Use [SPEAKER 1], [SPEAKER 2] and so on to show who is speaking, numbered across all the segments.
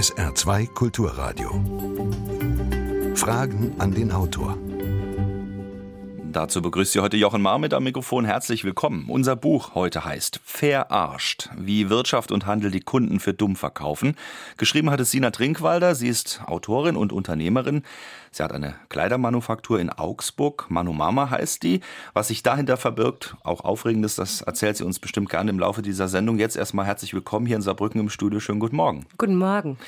[SPEAKER 1] SR2 Kulturradio. Fragen an den Autor.
[SPEAKER 2] Dazu begrüßt Sie heute Jochen Mar mit am Mikrofon. Herzlich willkommen. Unser Buch heute heißt Verarscht, wie Wirtschaft und Handel die Kunden für dumm verkaufen. Geschrieben hat es Sina Trinkwalder. Sie ist Autorin und Unternehmerin. Sie hat eine Kleidermanufaktur in Augsburg. Manumama heißt die. Was sich dahinter verbirgt, auch Aufregendes, das erzählt sie uns bestimmt gerne im Laufe dieser Sendung. Jetzt erstmal herzlich willkommen hier in Saarbrücken im Studio. Schönen guten Morgen.
[SPEAKER 3] Guten Morgen.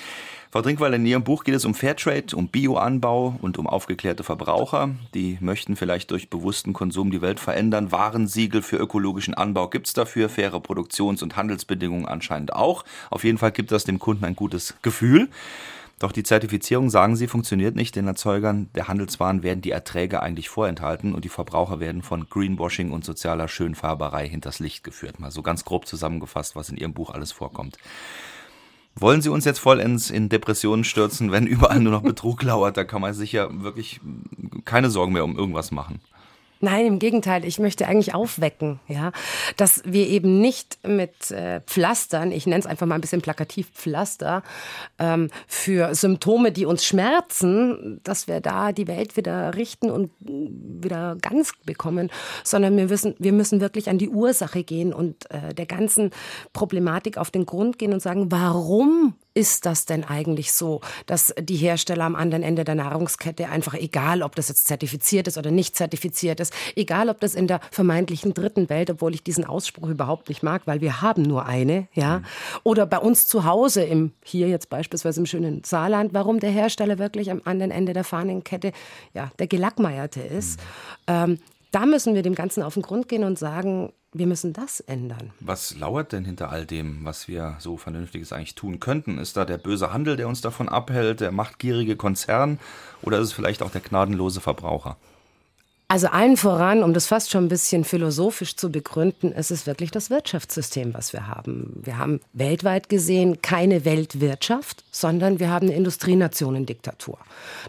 [SPEAKER 2] Frau Trinkweiler, in Ihrem Buch geht es um Fairtrade, um Bioanbau und um aufgeklärte Verbraucher. Die möchten vielleicht durch bewussten Konsum die Welt verändern. Warensiegel für ökologischen Anbau gibt es dafür, faire Produktions- und Handelsbedingungen anscheinend auch. Auf jeden Fall gibt das dem Kunden ein gutes Gefühl. Doch die Zertifizierung, sagen Sie, funktioniert nicht. Den Erzeugern der Handelswaren werden die Erträge eigentlich vorenthalten und die Verbraucher werden von Greenwashing und sozialer Schönfarberei hinters Licht geführt. Mal so ganz grob zusammengefasst, was in Ihrem Buch alles vorkommt. Wollen Sie uns jetzt vollends in Depressionen stürzen, wenn überall nur noch Betrug lauert? Da kann man sich ja wirklich keine Sorgen mehr um irgendwas machen.
[SPEAKER 3] Nein, im Gegenteil. Ich möchte eigentlich aufwecken, ja, dass wir eben nicht mit äh, Pflastern, ich nenne es einfach mal ein bisschen plakativ Pflaster, ähm, für Symptome, die uns schmerzen, dass wir da die Welt wieder richten und wieder ganz bekommen, sondern wir müssen, wir müssen wirklich an die Ursache gehen und äh, der ganzen Problematik auf den Grund gehen und sagen, warum ist das denn eigentlich so, dass die Hersteller am anderen Ende der Nahrungskette einfach, egal ob das jetzt zertifiziert ist oder nicht zertifiziert ist, egal ob das in der vermeintlichen dritten Welt, obwohl ich diesen Ausspruch überhaupt nicht mag, weil wir haben nur eine, ja, mhm. oder bei uns zu Hause im, hier jetzt beispielsweise im schönen Saarland, warum der Hersteller wirklich am anderen Ende der Fahnenkette, ja, der Gelackmeierte ist. Mhm. Ähm, da müssen wir dem Ganzen auf den Grund gehen und sagen, wir müssen das ändern.
[SPEAKER 2] Was lauert denn hinter all dem, was wir so Vernünftiges eigentlich tun könnten? Ist da der böse Handel, der uns davon abhält, der machtgierige Konzern oder ist es vielleicht auch der gnadenlose Verbraucher?
[SPEAKER 3] Also allen voran, um das fast schon ein bisschen philosophisch zu begründen, ist es wirklich das Wirtschaftssystem, was wir haben. Wir haben weltweit gesehen keine Weltwirtschaft, sondern wir haben eine Industrienationendiktatur.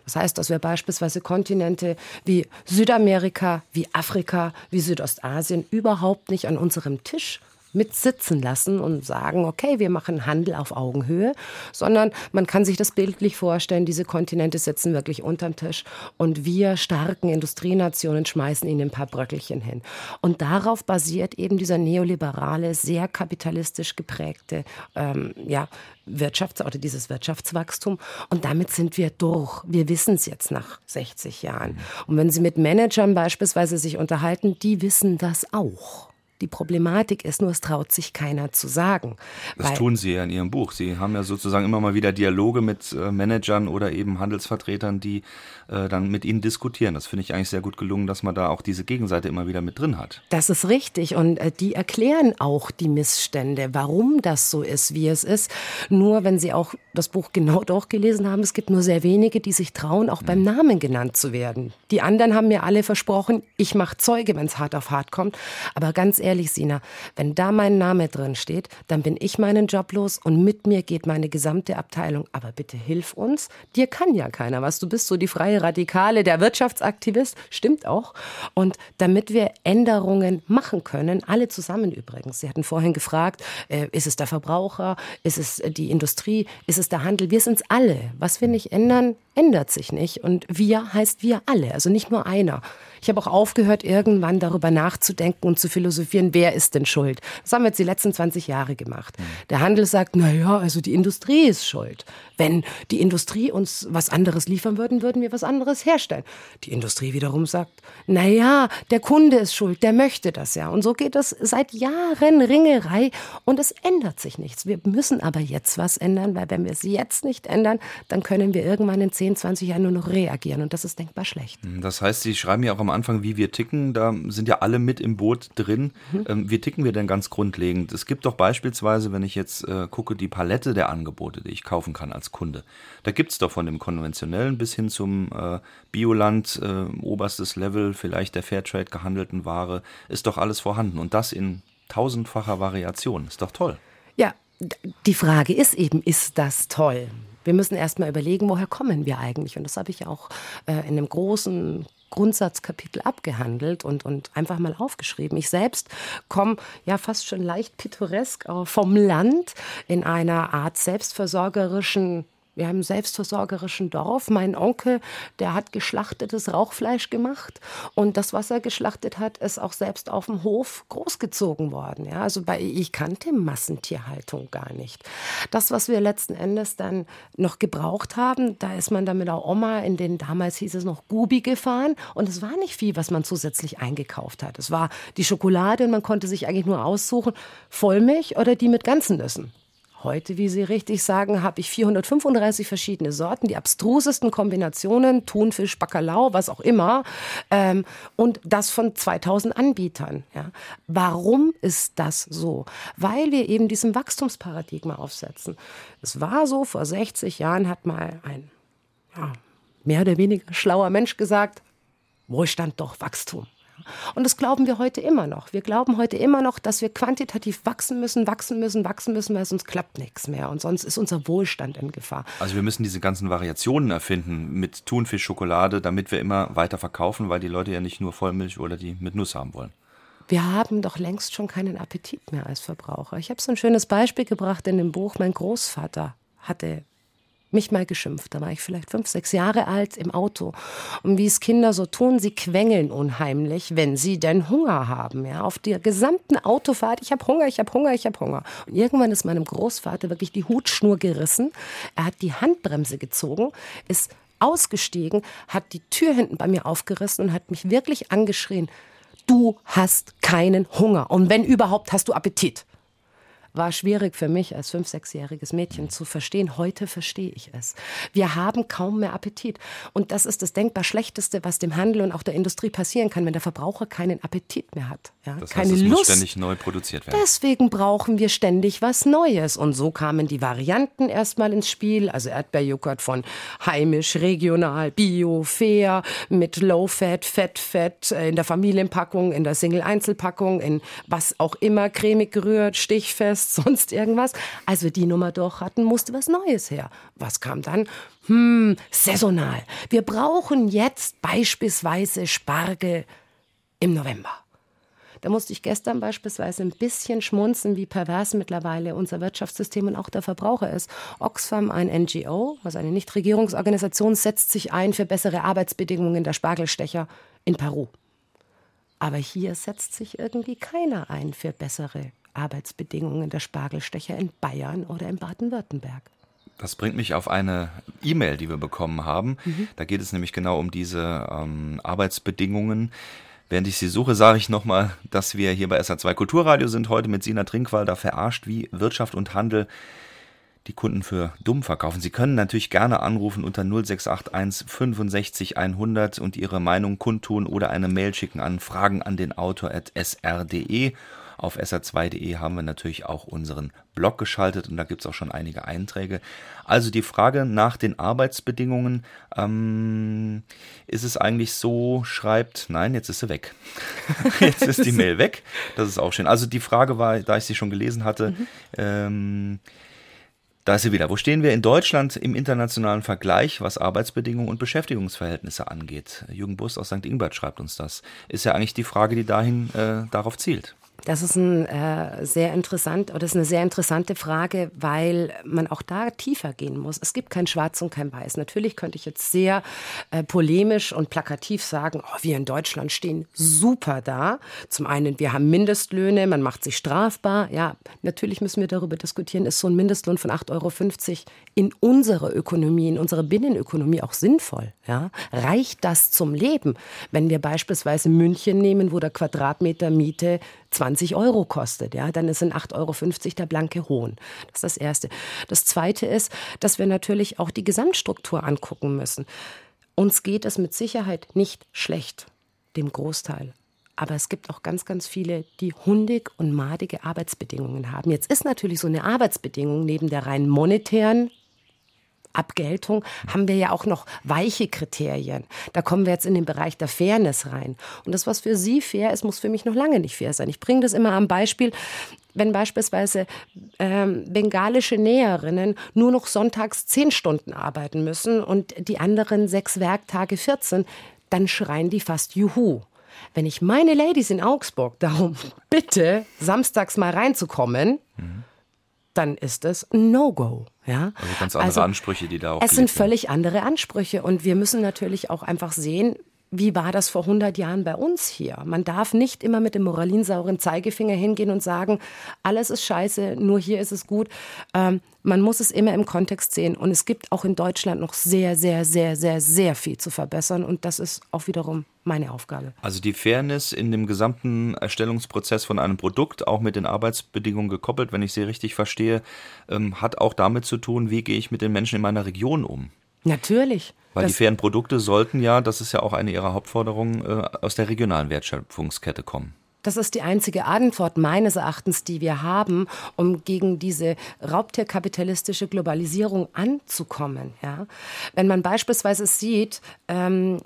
[SPEAKER 3] Das heißt, dass wir beispielsweise Kontinente wie Südamerika, wie Afrika, wie Südostasien überhaupt nicht an unserem Tisch mitsitzen lassen und sagen, okay, wir machen Handel auf Augenhöhe, sondern man kann sich das bildlich vorstellen, diese Kontinente sitzen wirklich unterm Tisch und wir starken Industrienationen schmeißen ihnen ein paar Bröckelchen hin. Und darauf basiert eben dieser neoliberale, sehr kapitalistisch geprägte ähm, ja, Wirtschafts- oder dieses Wirtschaftswachstum. Und damit sind wir durch. Wir wissen es jetzt nach 60 Jahren. Und wenn Sie mit Managern beispielsweise sich unterhalten, die wissen das auch die Problematik ist, nur es traut sich keiner zu sagen.
[SPEAKER 2] Das tun Sie ja in Ihrem Buch. Sie haben ja sozusagen immer mal wieder Dialoge mit äh, Managern oder eben Handelsvertretern, die äh, dann mit Ihnen diskutieren. Das finde ich eigentlich sehr gut gelungen, dass man da auch diese Gegenseite immer wieder mit drin hat.
[SPEAKER 3] Das ist richtig und äh, die erklären auch die Missstände, warum das so ist, wie es ist. Nur wenn Sie auch das Buch genau durchgelesen haben, es gibt nur sehr wenige, die sich trauen, auch mhm. beim Namen genannt zu werden. Die anderen haben mir alle versprochen, ich mache Zeuge, wenn es hart auf hart kommt. Aber ganz ehrlich, ehrlich, Sina, wenn da mein Name drin steht, dann bin ich meinen Job los und mit mir geht meine gesamte Abteilung. Aber bitte hilf uns. Dir kann ja keiner was. Du bist so die freie Radikale, der Wirtschaftsaktivist. Stimmt auch. Und damit wir Änderungen machen können, alle zusammen übrigens. Sie hatten vorhin gefragt, äh, ist es der Verbraucher? Ist es die Industrie? Ist es der Handel? Wir sind es alle. Was wir nicht ändern, ändert sich nicht. Und wir heißt wir alle, also nicht nur einer. Ich habe auch aufgehört, irgendwann darüber nachzudenken und zu philosophieren, wer ist denn schuld. Das haben wir jetzt die letzten 20 Jahre gemacht. Mhm. Der Handel sagt, na ja, also die Industrie ist schuld. Wenn die Industrie uns was anderes liefern würden, würden wir was anderes herstellen. Die Industrie wiederum sagt, na ja, der Kunde ist schuld, der möchte das ja. Und so geht das seit Jahren Ringerei und es ändert sich nichts. Wir müssen aber jetzt was ändern, weil wenn wir es jetzt nicht ändern, dann können wir irgendwann in 10, 20 Jahren nur noch reagieren und das ist denkbar schlecht.
[SPEAKER 2] Das heißt, Sie schreiben ja auch am Anfang, wie wir ticken. Da sind ja alle mit im Boot drin. Mhm. Ähm, wie ticken wir denn ganz grundlegend? Es gibt doch beispielsweise, wenn ich jetzt äh, gucke, die Palette der Angebote, die ich kaufen kann als Kunde. Da gibt es doch von dem konventionellen bis hin zum äh, Bioland, äh, oberstes Level, vielleicht der Fairtrade gehandelten Ware, ist doch alles vorhanden. Und das in tausendfacher Variation. Ist doch toll.
[SPEAKER 3] Ja, die Frage ist eben, ist das toll? Wir müssen erst mal überlegen, woher kommen wir eigentlich? Und das habe ich auch äh, in einem großen Grundsatzkapitel abgehandelt und, und einfach mal aufgeschrieben. Ich selbst komme ja fast schon leicht pittoresk vom Land in einer Art selbstversorgerischen Wir haben einen selbstversorgerischen Dorf. Mein Onkel, der hat geschlachtetes Rauchfleisch gemacht. Und das, was er geschlachtet hat, ist auch selbst auf dem Hof großgezogen worden. Ja, also bei, ich kannte Massentierhaltung gar nicht. Das, was wir letzten Endes dann noch gebraucht haben, da ist man dann mit der Oma in den, damals hieß es noch Gubi gefahren. Und es war nicht viel, was man zusätzlich eingekauft hat. Es war die Schokolade und man konnte sich eigentlich nur aussuchen, Vollmilch oder die mit ganzen Nüssen. Heute, wie Sie richtig sagen, habe ich 435 verschiedene Sorten, die abstrusesten Kombinationen, Thunfisch, Bacalao, was auch immer, ähm, und das von 2000 Anbietern. Ja. Warum ist das so? Weil wir eben diesem Wachstumsparadigma aufsetzen. Es war so, vor 60 Jahren hat mal ein ja, mehr oder weniger schlauer Mensch gesagt, Wohlstand doch Wachstum. Und das glauben wir heute immer noch. Wir glauben heute immer noch, dass wir quantitativ wachsen müssen, wachsen müssen, wachsen müssen, weil sonst klappt nichts mehr. Und sonst ist unser Wohlstand in Gefahr.
[SPEAKER 2] Also wir müssen diese ganzen Variationen erfinden mit Thunfisch, Schokolade, damit wir immer weiter verkaufen, weil die Leute ja nicht nur Vollmilch oder die mit Nuss haben wollen.
[SPEAKER 3] Wir haben doch längst schon keinen Appetit mehr als Verbraucher. Ich habe so ein schönes Beispiel gebracht in dem Buch. Mein Großvater hatte mich mal geschimpft. Da war ich vielleicht fünf, sechs Jahre alt im Auto. Und wie es Kinder so tun, sie quengeln unheimlich, wenn sie denn Hunger haben. Ja, auf der gesamten Autofahrt, ich habe Hunger, ich habe Hunger, ich habe Hunger. Und irgendwann ist meinem Großvater wirklich die Hutschnur gerissen. Er hat die Handbremse gezogen, ist ausgestiegen, hat die Tür hinten bei mir aufgerissen und hat mich wirklich angeschrien. Du hast keinen Hunger. Und wenn überhaupt, hast du Appetit war schwierig für mich als fünf-, sechsjähriges Mädchen zu verstehen. Heute verstehe ich es. Wir haben kaum mehr Appetit. Und das ist das denkbar Schlechteste, was dem Handel und auch der Industrie passieren kann, wenn der Verbraucher keinen Appetit mehr hat. Ja?
[SPEAKER 2] Das
[SPEAKER 3] Keine
[SPEAKER 2] heißt, es
[SPEAKER 3] Lust.
[SPEAKER 2] muss ständig neu produziert werden.
[SPEAKER 3] Deswegen brauchen wir ständig was Neues. Und so kamen die Varianten erstmal ins Spiel. Also Erdbeerjoghurt von heimisch, regional, bio, fair, mit Low-Fat, Fett-Fett, äh, in der Familienpackung, in der Single-Einzelpackung, in was auch immer, cremig gerührt, stichfest Fest, sonst irgendwas. Als wir die Nummer durch hatten, musste was Neues her. Was kam dann? Hm, saisonal. Wir brauchen jetzt beispielsweise Spargel im November. Da musste ich gestern beispielsweise ein bisschen schmunzen, wie pervers mittlerweile unser Wirtschaftssystem und auch der Verbraucher ist. Oxfam, ein NGO, also eine Nichtregierungsorganisation, setzt sich ein für bessere Arbeitsbedingungen der Spargelstecher in Peru. Aber hier setzt sich irgendwie keiner ein für bessere Arbeitsbedingungen der Spargelstecher in Bayern oder in Baden-Württemberg.
[SPEAKER 2] Das bringt mich auf eine E-Mail, die wir bekommen haben.
[SPEAKER 3] Mhm.
[SPEAKER 2] Da geht es nämlich genau um diese ähm, Arbeitsbedingungen. Während ich sie suche, sage ich nochmal, dass wir hier bei SA2 Kulturradio sind, heute mit Sina Trinkwalder verarscht, wie Wirtschaft und Handel die Kunden für dumm verkaufen. Sie können natürlich gerne anrufen unter 0681 65 100 und Ihre Meinung kundtun oder eine Mail schicken an fragen an den Autor at sr.de auf sr2.de haben wir natürlich auch unseren Blog geschaltet und da gibt es auch schon einige Einträge. Also die Frage nach den Arbeitsbedingungen, ähm, ist es eigentlich so, schreibt, nein, jetzt ist sie weg. jetzt ist die Mail weg. Das ist auch schön. Also die Frage war, da ich sie schon gelesen hatte, mhm. ähm, da ist sie wieder. Wo stehen wir in Deutschland im internationalen Vergleich, was Arbeitsbedingungen und Beschäftigungsverhältnisse angeht? Jürgen Bust aus St. Ingbert schreibt uns das. Ist ja eigentlich die Frage, die dahin äh, darauf zielt.
[SPEAKER 3] Das ist ein äh, sehr interessant oder ist eine sehr interessante Frage, weil man auch da tiefer gehen muss. Es gibt kein Schwarz und kein Weiß. Natürlich könnte ich jetzt sehr äh, polemisch und plakativ sagen, oh, wir in Deutschland stehen super da. Zum einen, wir haben Mindestlöhne, man macht sich strafbar. Ja, natürlich müssen wir darüber diskutieren, ist so ein Mindestlohn von 8,50 Euro in unserer Ökonomie, in unserer Binnenökonomie auch sinnvoll? Ja? Reicht das zum Leben? Wenn wir beispielsweise München nehmen, wo der Quadratmeter Miete 20 Euro kostet, ja, dann sind 8,50 Euro der blanke Hohn. Das ist das Erste. Das Zweite ist, dass wir natürlich auch die Gesamtstruktur angucken müssen. Uns geht es mit Sicherheit nicht schlecht, dem Großteil. Aber es gibt auch ganz, ganz viele, die hundig und madige Arbeitsbedingungen haben. Jetzt ist natürlich so eine Arbeitsbedingung neben der rein monetären Abgeltung haben wir ja auch noch weiche Kriterien. Da kommen wir jetzt in den Bereich der Fairness rein. Und das, was für Sie fair ist, muss für mich noch lange nicht fair sein. Ich bringe das immer am Beispiel, wenn beispielsweise ähm, bengalische Näherinnen nur noch sonntags zehn Stunden arbeiten müssen und die anderen sechs Werktage 14, dann schreien die fast Juhu. Wenn ich meine Ladies in Augsburg darum bitte, samstags mal reinzukommen, mhm dann ist es No-Go. Ja?
[SPEAKER 2] Also ganz andere also, Ansprüche, die da auch
[SPEAKER 3] Es sind völlig andere Ansprüche und wir müssen natürlich auch einfach sehen, wie war das vor 100 Jahren bei uns hier? Man darf nicht immer mit dem moralinsauren Zeigefinger hingehen und sagen, alles ist scheiße, nur hier ist es gut. Ähm, man muss es immer im Kontext sehen. Und es gibt auch in Deutschland noch sehr, sehr, sehr, sehr, sehr viel zu verbessern. Und das ist auch wiederum meine Aufgabe.
[SPEAKER 2] Also die Fairness in dem gesamten Erstellungsprozess von einem Produkt, auch mit den Arbeitsbedingungen gekoppelt, wenn ich sie richtig verstehe, ähm, hat auch damit zu tun, wie gehe ich mit den Menschen in meiner Region um.
[SPEAKER 3] Natürlich.
[SPEAKER 2] Weil die fairen Produkte sollten ja, das ist ja auch eine ihrer Hauptforderungen, äh, aus der regionalen Wertschöpfungskette kommen.
[SPEAKER 3] Das ist die einzige Antwort meines Erachtens, die wir haben, um gegen diese raubtierkapitalistische Globalisierung anzukommen. Ja? Wenn man beispielsweise sieht, ähm,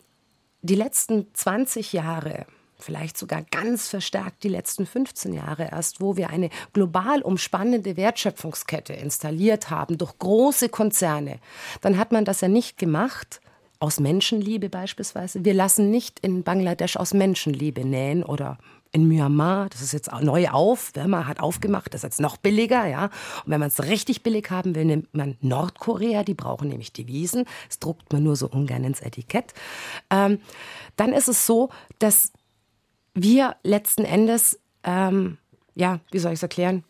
[SPEAKER 3] die letzten 20 Jahre, vielleicht sogar ganz verstärkt die letzten 15 Jahre erst, wo wir eine global umspannende Wertschöpfungskette installiert haben durch große Konzerne, dann hat man das ja nicht gemacht, aus Menschenliebe beispielsweise. Wir lassen nicht in Bangladesch aus Menschenliebe nähen oder in Myanmar, das ist jetzt neu auf, Burma hat aufgemacht, das ist jetzt noch billiger, ja. Und wenn man es richtig billig haben will, nimmt man Nordkorea, die brauchen nämlich Devisen, das druckt man nur so ungern ins Etikett. Ähm, dann ist es so, dass wir letzten Endes, ähm, ja, wie soll ich es erklären?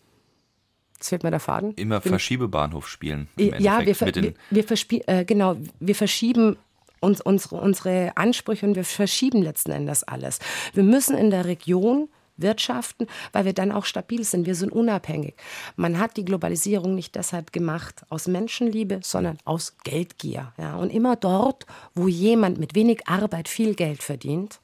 [SPEAKER 3] Jetzt fehlt mir der Faden.
[SPEAKER 2] Immer Verschiebebahnhof spielen.
[SPEAKER 3] Ja, wir, ver wir, wir äh, genau, wir verschieben uns, unsere, unsere Ansprüche und wir verschieben letzten Endes alles. Wir müssen in der Region wirtschaften, weil wir dann auch stabil sind. Wir sind unabhängig. Man hat die Globalisierung nicht deshalb gemacht aus Menschenliebe, sondern aus Geldgier. Ja. Und immer dort, wo jemand mit wenig Arbeit viel Geld verdient,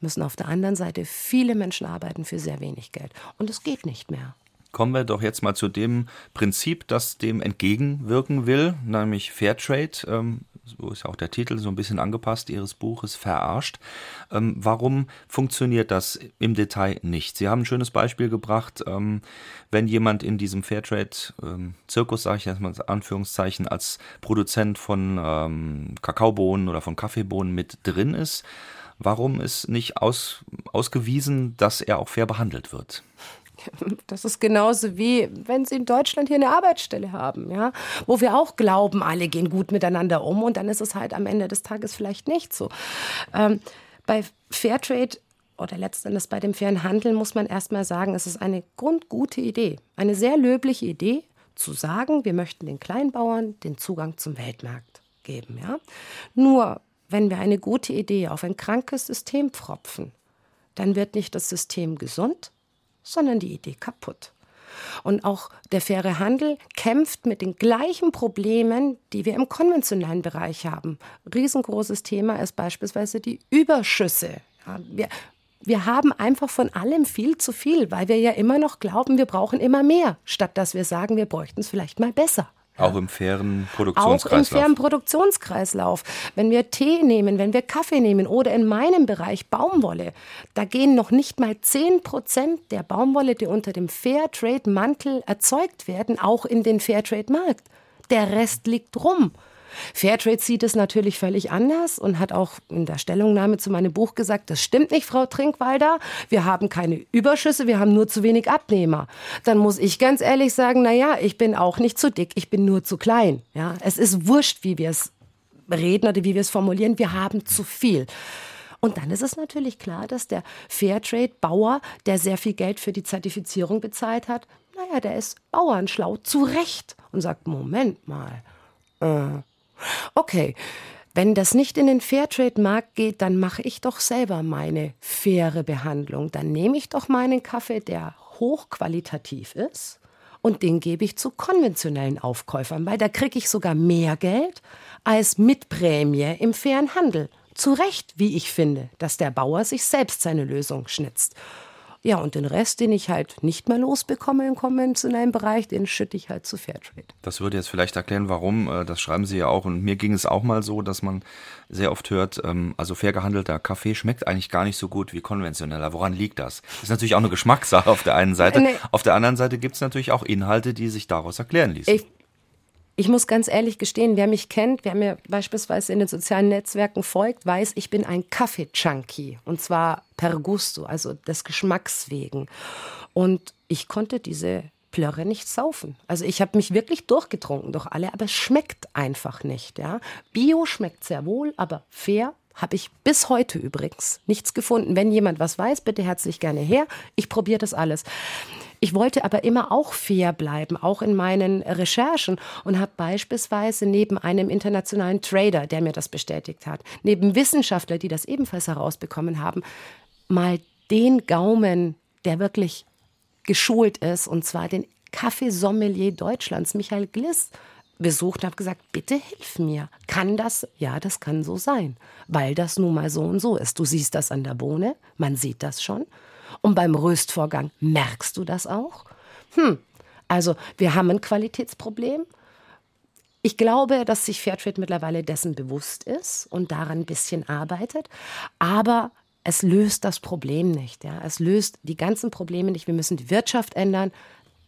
[SPEAKER 3] müssen auf der anderen Seite viele Menschen arbeiten für sehr wenig Geld. Und es geht nicht mehr.
[SPEAKER 2] Kommen wir doch jetzt mal zu dem Prinzip, das dem entgegenwirken will, nämlich Fairtrade. Ähm, so ist ja auch der Titel so ein bisschen angepasst Ihres Buches, verarscht. Ähm, warum funktioniert das im Detail nicht? Sie haben ein schönes Beispiel gebracht, ähm, wenn jemand in diesem Fairtrade-Zirkus, sage ich jetzt mal Anführungszeichen, als Produzent von ähm, Kakaobohnen oder von Kaffeebohnen mit drin ist, warum ist nicht aus, ausgewiesen, dass er auch fair behandelt wird?
[SPEAKER 3] Das ist genauso wie, wenn Sie in Deutschland hier eine Arbeitsstelle haben, ja, wo wir auch glauben, alle gehen gut miteinander um und dann ist es halt am Ende des Tages vielleicht nicht so. Ähm, bei Fairtrade oder letztendlich bei dem fairen Handel muss man erstmal sagen, es ist eine grundgute Idee, eine sehr löbliche Idee, zu sagen, wir möchten den Kleinbauern den Zugang zum Weltmarkt geben. Ja? Nur wenn wir eine gute Idee auf ein krankes System pfropfen, dann wird nicht das System gesund, sondern die Idee kaputt. Und auch der faire Handel kämpft mit den gleichen Problemen, die wir im konventionellen Bereich haben. Riesengroßes Thema ist beispielsweise die Überschüsse. Ja, wir, wir haben einfach von allem viel zu viel, weil wir ja immer noch glauben, wir brauchen immer mehr, statt dass wir sagen, wir bräuchten es vielleicht mal besser.
[SPEAKER 2] Auch im fairen Produktionskreislauf. Auch im
[SPEAKER 3] fairen Produktionskreislauf. Wenn wir Tee nehmen, wenn wir Kaffee nehmen oder in meinem Bereich Baumwolle, da gehen noch nicht mal 10 Prozent der Baumwolle, die unter dem Fairtrade-Mantel erzeugt werden, auch in den Fairtrade-Markt. Der Rest liegt rum. Fairtrade sieht es natürlich völlig anders und hat auch in der Stellungnahme zu meinem Buch gesagt, das stimmt nicht, Frau Trinkwalder, wir haben keine Überschüsse, wir haben nur zu wenig Abnehmer. Dann muss ich ganz ehrlich sagen, na ja, ich bin auch nicht zu dick, ich bin nur zu klein. Ja, es ist wurscht, wie wir es reden oder wie wir es formulieren, wir haben zu viel. Und dann ist es natürlich klar, dass der Fairtrade-Bauer, der sehr viel Geld für die Zertifizierung bezahlt hat, naja, der ist bauernschlau, zu Recht und sagt, Moment mal, äh, Okay, wenn das nicht in den Fairtrade-Markt geht, dann mache ich doch selber meine faire Behandlung. Dann nehme ich doch meinen Kaffee, der hochqualitativ ist, und den gebe ich zu konventionellen Aufkäufern, weil da kriege ich sogar mehr Geld als mit Prämie im fairen Handel. Zu Recht, wie ich finde, dass der Bauer sich selbst seine Lösung schnitzt. Ja, und den Rest, den ich halt nicht mehr losbekomme im konventionellen Bereich, den schütte ich halt zu Fairtrade.
[SPEAKER 2] Das würde jetzt vielleicht erklären, warum. Äh, das schreiben Sie ja auch. Und mir ging es auch mal so, dass man sehr oft hört, ähm, also fair gehandelter Kaffee schmeckt eigentlich gar nicht so gut wie konventioneller. Woran liegt das? Das ist natürlich auch eine Geschmackssache auf der einen Seite. Nee. Auf der anderen Seite gibt es natürlich auch Inhalte, die sich daraus erklären ließen.
[SPEAKER 3] Ich ich muss ganz ehrlich gestehen, wer mich kennt, wer mir beispielsweise in den sozialen Netzwerken folgt, weiß, ich bin ein Kaffee-Junkie. Und zwar per Gusto, also des Geschmacks wegen. Und ich konnte diese plörre nicht saufen. Also ich habe mich wirklich durchgetrunken durch alle, aber es schmeckt einfach nicht. Ja? Bio schmeckt sehr wohl, aber fair habe ich bis heute übrigens nichts gefunden. Wenn jemand was weiß, bitte herzlich gerne her. Ich probiere das alles. Ich wollte aber immer auch fair bleiben, auch in meinen Recherchen und habe beispielsweise neben einem internationalen Trader, der mir das bestätigt hat, neben Wissenschaftler, die das ebenfalls herausbekommen haben, mal den Gaumen, der wirklich geschult ist, und zwar den Kaffeesommelier Deutschlands, Michael Gliss, besucht und habe gesagt, bitte hilf mir. Kann das? Ja, das kann so sein, weil das nun mal so und so ist. Du siehst das an der Bohne, man sieht das schon. Und beim Röstvorgang merkst du das auch. Hm, also wir haben ein Qualitätsproblem. Ich glaube, dass sich Fairtrade mittlerweile dessen bewusst ist und daran ein bisschen arbeitet. Aber es löst das Problem nicht. Ja? Es löst die ganzen Probleme nicht. Wir müssen die Wirtschaft ändern.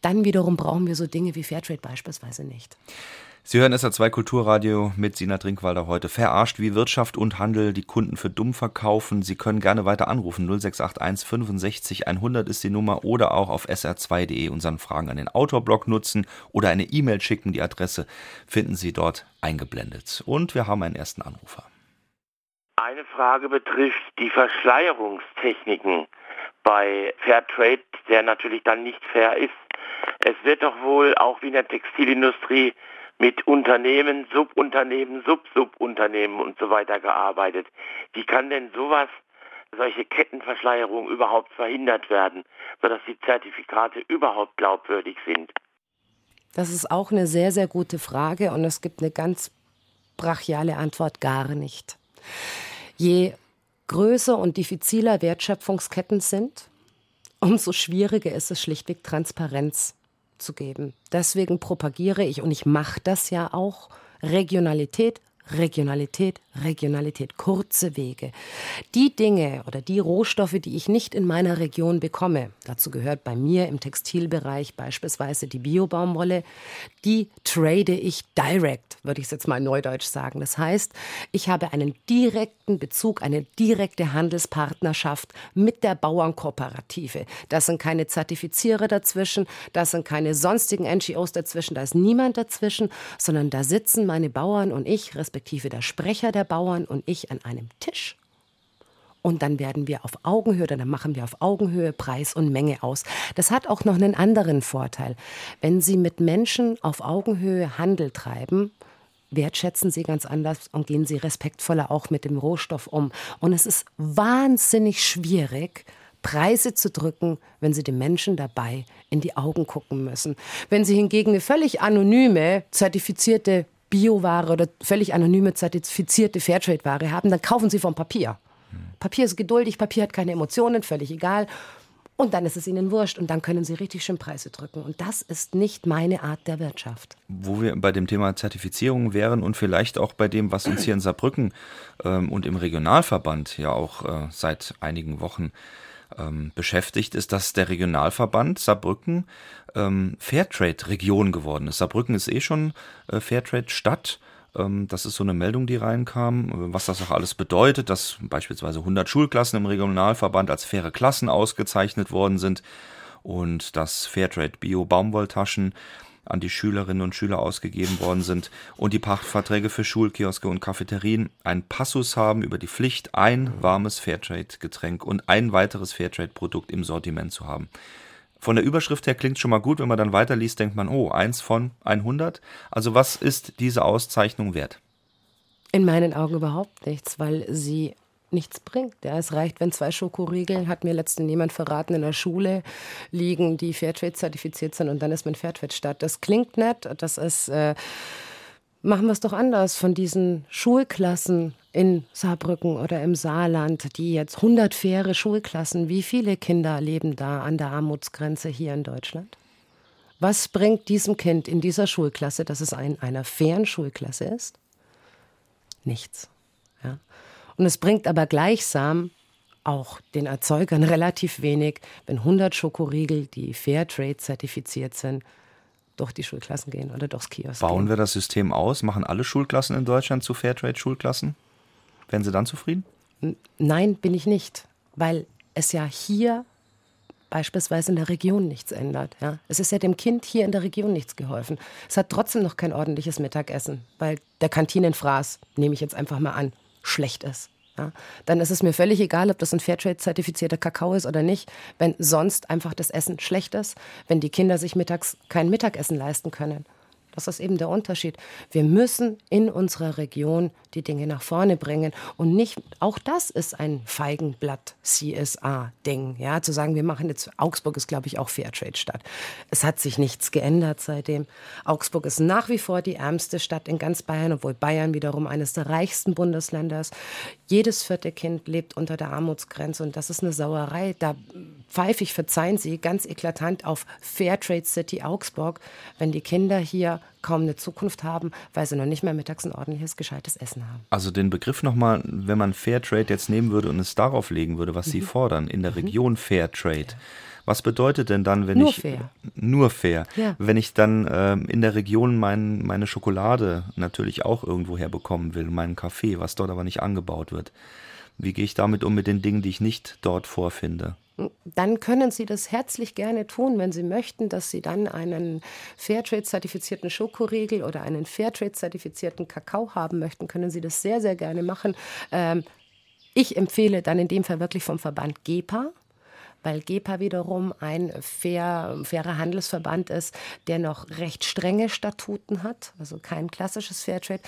[SPEAKER 3] Dann wiederum brauchen wir so Dinge wie Fairtrade beispielsweise nicht.
[SPEAKER 2] Sie hören SA2 Kulturradio mit Sina Trinkwalder heute. Verarscht, wie Wirtschaft und Handel die Kunden für dumm verkaufen. Sie können gerne weiter anrufen. 0681 65 100 ist die Nummer oder auch auf sr2.de unseren Fragen an den Autorblock nutzen oder eine E-Mail schicken. Die Adresse finden Sie dort eingeblendet. Und wir haben einen ersten Anrufer.
[SPEAKER 4] Eine Frage betrifft die Verschleierungstechniken bei Fairtrade, der natürlich dann nicht fair ist. Es wird doch wohl auch wie in der Textilindustrie mit Unternehmen, Subunternehmen, Sub-Subunternehmen und so weiter gearbeitet. Wie kann denn sowas, solche Kettenverschleierungen überhaupt verhindert werden, sodass die Zertifikate überhaupt glaubwürdig sind?
[SPEAKER 3] Das ist auch eine sehr, sehr gute Frage und es gibt eine ganz brachiale Antwort gar nicht. Je größer und diffiziler Wertschöpfungsketten sind, umso schwieriger ist es schlichtweg Transparenz zu geben. Deswegen propagiere ich, und ich mache das ja auch, Regionalität, Regionalität, Regionalität, kurze Wege. Die Dinge oder die Rohstoffe, die ich nicht in meiner Region bekomme, dazu gehört bei mir im Textilbereich beispielsweise die Biobaumwolle, die trade ich direct, würde ich es jetzt mal neudeutsch sagen. Das heißt, ich habe einen direkten Bezug, eine direkte Handelspartnerschaft mit der Bauernkooperative. Das sind keine Zertifizierer dazwischen, das sind keine sonstigen NGOs dazwischen, da ist niemand dazwischen, sondern da sitzen meine Bauern und ich, respektive der Sprecher der Bauern und ich an einem Tisch. Und dann werden wir auf Augenhöhe, dann machen wir auf Augenhöhe Preis und Menge aus. Das hat auch noch einen anderen Vorteil. Wenn Sie mit Menschen auf Augenhöhe Handel treiben, wertschätzen sie ganz anders und gehen sie respektvoller auch mit dem Rohstoff um. Und es ist wahnsinnig schwierig, Preise zu drücken, wenn sie den Menschen dabei in die Augen gucken müssen. Wenn sie hingegen eine völlig anonyme, zertifizierte Bioware oder völlig anonyme zertifizierte Fairtrade-Ware haben, dann kaufen sie vom Papier. Papier ist geduldig, Papier hat keine Emotionen, völlig egal. Und dann ist es ihnen wurscht und dann können sie richtig schön Preise drücken. Und das ist nicht meine Art der Wirtschaft.
[SPEAKER 2] Wo wir bei dem Thema Zertifizierung wären und vielleicht auch bei dem, was uns hier in Saarbrücken ähm, und im Regionalverband ja auch äh, seit einigen Wochen ähm, beschäftigt, ist, dass der Regionalverband Saarbrücken ähm, Fairtrade-Region geworden ist. Saarbrücken ist eh schon äh, Fairtrade-Stadt. Ähm, das ist so eine Meldung, die reinkam, was das auch alles bedeutet, dass beispielsweise 100 Schulklassen im Regionalverband als faire Klassen ausgezeichnet worden sind und dass Fairtrade Bio Baumwolltaschen an die Schülerinnen und Schüler ausgegeben worden sind und die Pachtverträge für Schulkioske und Cafeterien einen Passus haben über die Pflicht, ein warmes Fairtrade-Getränk und ein weiteres Fairtrade-Produkt im Sortiment zu haben. Von der Überschrift her klingt schon mal gut, wenn man dann weiterliest, denkt man, oh, eins von 100. Also was ist diese Auszeichnung wert?
[SPEAKER 3] In meinen Augen überhaupt nichts, weil sie nichts bringt. Ja, es reicht, wenn zwei Schokoriegel, hat mir letztens jemand verraten, in der Schule liegen, die Fairtrade zertifiziert sind und dann ist man Fairtrade-Stadt. Das klingt nett, das ist, äh, machen wir es doch anders von diesen Schulklassen in Saarbrücken oder im Saarland, die jetzt 100 faire Schulklassen, wie viele Kinder leben da an der Armutsgrenze hier in Deutschland? Was bringt diesem Kind in dieser Schulklasse, dass es in einer fairen Schulklasse ist? Nichts. Ja. Und es bringt aber gleichsam auch den Erzeugern relativ wenig, wenn 100 Schokoriegel, die Fairtrade zertifiziert sind, durch die Schulklassen gehen oder durchs Kiosk
[SPEAKER 2] Bauen
[SPEAKER 3] gehen.
[SPEAKER 2] wir das System aus? Machen alle Schulklassen in Deutschland zu Fairtrade-Schulklassen? Wären Sie dann zufrieden?
[SPEAKER 3] Nein, bin ich nicht, weil es ja hier beispielsweise in der Region nichts ändert. Ja. Es ist ja dem Kind hier in der Region nichts geholfen. Es hat trotzdem noch kein ordentliches Mittagessen, weil der Kantinenfraß, nehme ich jetzt einfach mal an, schlecht ist. Ja, dann ist es mir völlig egal, ob das ein Fairtrade-zertifizierter Kakao ist oder nicht, wenn sonst einfach das Essen schlecht ist, wenn die Kinder sich mittags kein Mittagessen leisten können. Das ist eben der Unterschied. Wir müssen in unserer Region die Dinge nach vorne bringen und nicht, auch das ist ein Feigenblatt CSA-Ding, ja, zu sagen, wir machen jetzt, Augsburg ist, glaube ich, auch Fairtrade-Stadt. Es hat sich nichts geändert seitdem. Augsburg ist nach wie vor die ärmste Stadt in ganz Bayern, obwohl Bayern wiederum eines der reichsten Bundesländer ist. Jedes vierte Kind lebt unter der Armutsgrenze und das ist eine Sauerei. Da pfeife ich, verzeihen Sie, ganz eklatant auf Fairtrade City Augsburg, wenn die Kinder hier kaum eine Zukunft haben, weil sie noch nicht mehr mittags ein ordentliches, gescheites Essen haben.
[SPEAKER 2] Also den Begriff nochmal, wenn man Fairtrade jetzt nehmen würde und es darauf legen würde, was mhm. Sie fordern, in der mhm. Region Fairtrade. Ja. Was bedeutet denn dann, wenn
[SPEAKER 3] nur
[SPEAKER 2] ich
[SPEAKER 3] fair.
[SPEAKER 2] nur fair, ja. wenn ich dann ähm, in der Region mein, meine Schokolade natürlich auch irgendwo herbekommen will, meinen Kaffee, was dort aber nicht angebaut wird? Wie gehe ich damit um mit den Dingen, die ich nicht dort vorfinde?
[SPEAKER 3] Dann können Sie das herzlich gerne tun, wenn Sie möchten, dass Sie dann einen Fairtrade-zertifizierten Schokoriegel oder einen Fairtrade-zertifizierten Kakao haben möchten, können Sie das sehr, sehr gerne machen. Ähm, ich empfehle dann in dem Fall wirklich vom Verband GEPA weil GEPA wiederum ein fair, fairer Handelsverband ist, der noch recht strenge Statuten hat, also kein klassisches Fairtrade.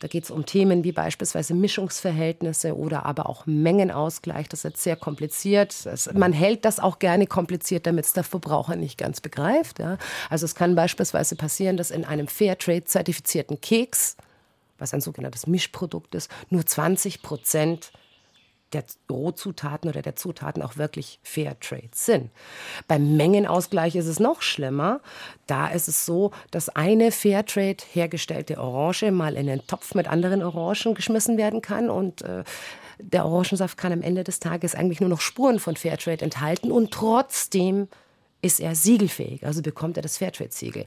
[SPEAKER 3] Da geht es um Themen wie beispielsweise Mischungsverhältnisse oder aber auch Mengenausgleich. Das ist jetzt sehr kompliziert. Das, man hält das auch gerne kompliziert, damit es der Verbraucher nicht ganz begreift. Ja. Also es kann beispielsweise passieren, dass in einem Fairtrade-zertifizierten Keks, was ein sogenanntes Mischprodukt ist, nur 20 Prozent der Rohzutaten oder der Zutaten auch wirklich Fair Trade sind. Beim Mengenausgleich ist es noch schlimmer. Da ist es so, dass eine Fair Trade hergestellte Orange mal in einen Topf mit anderen Orangen geschmissen werden kann und äh, der Orangensaft kann am Ende des Tages eigentlich nur noch Spuren von Fairtrade enthalten und trotzdem ist er siegelfähig, also bekommt er das Fairtrade-Siegel.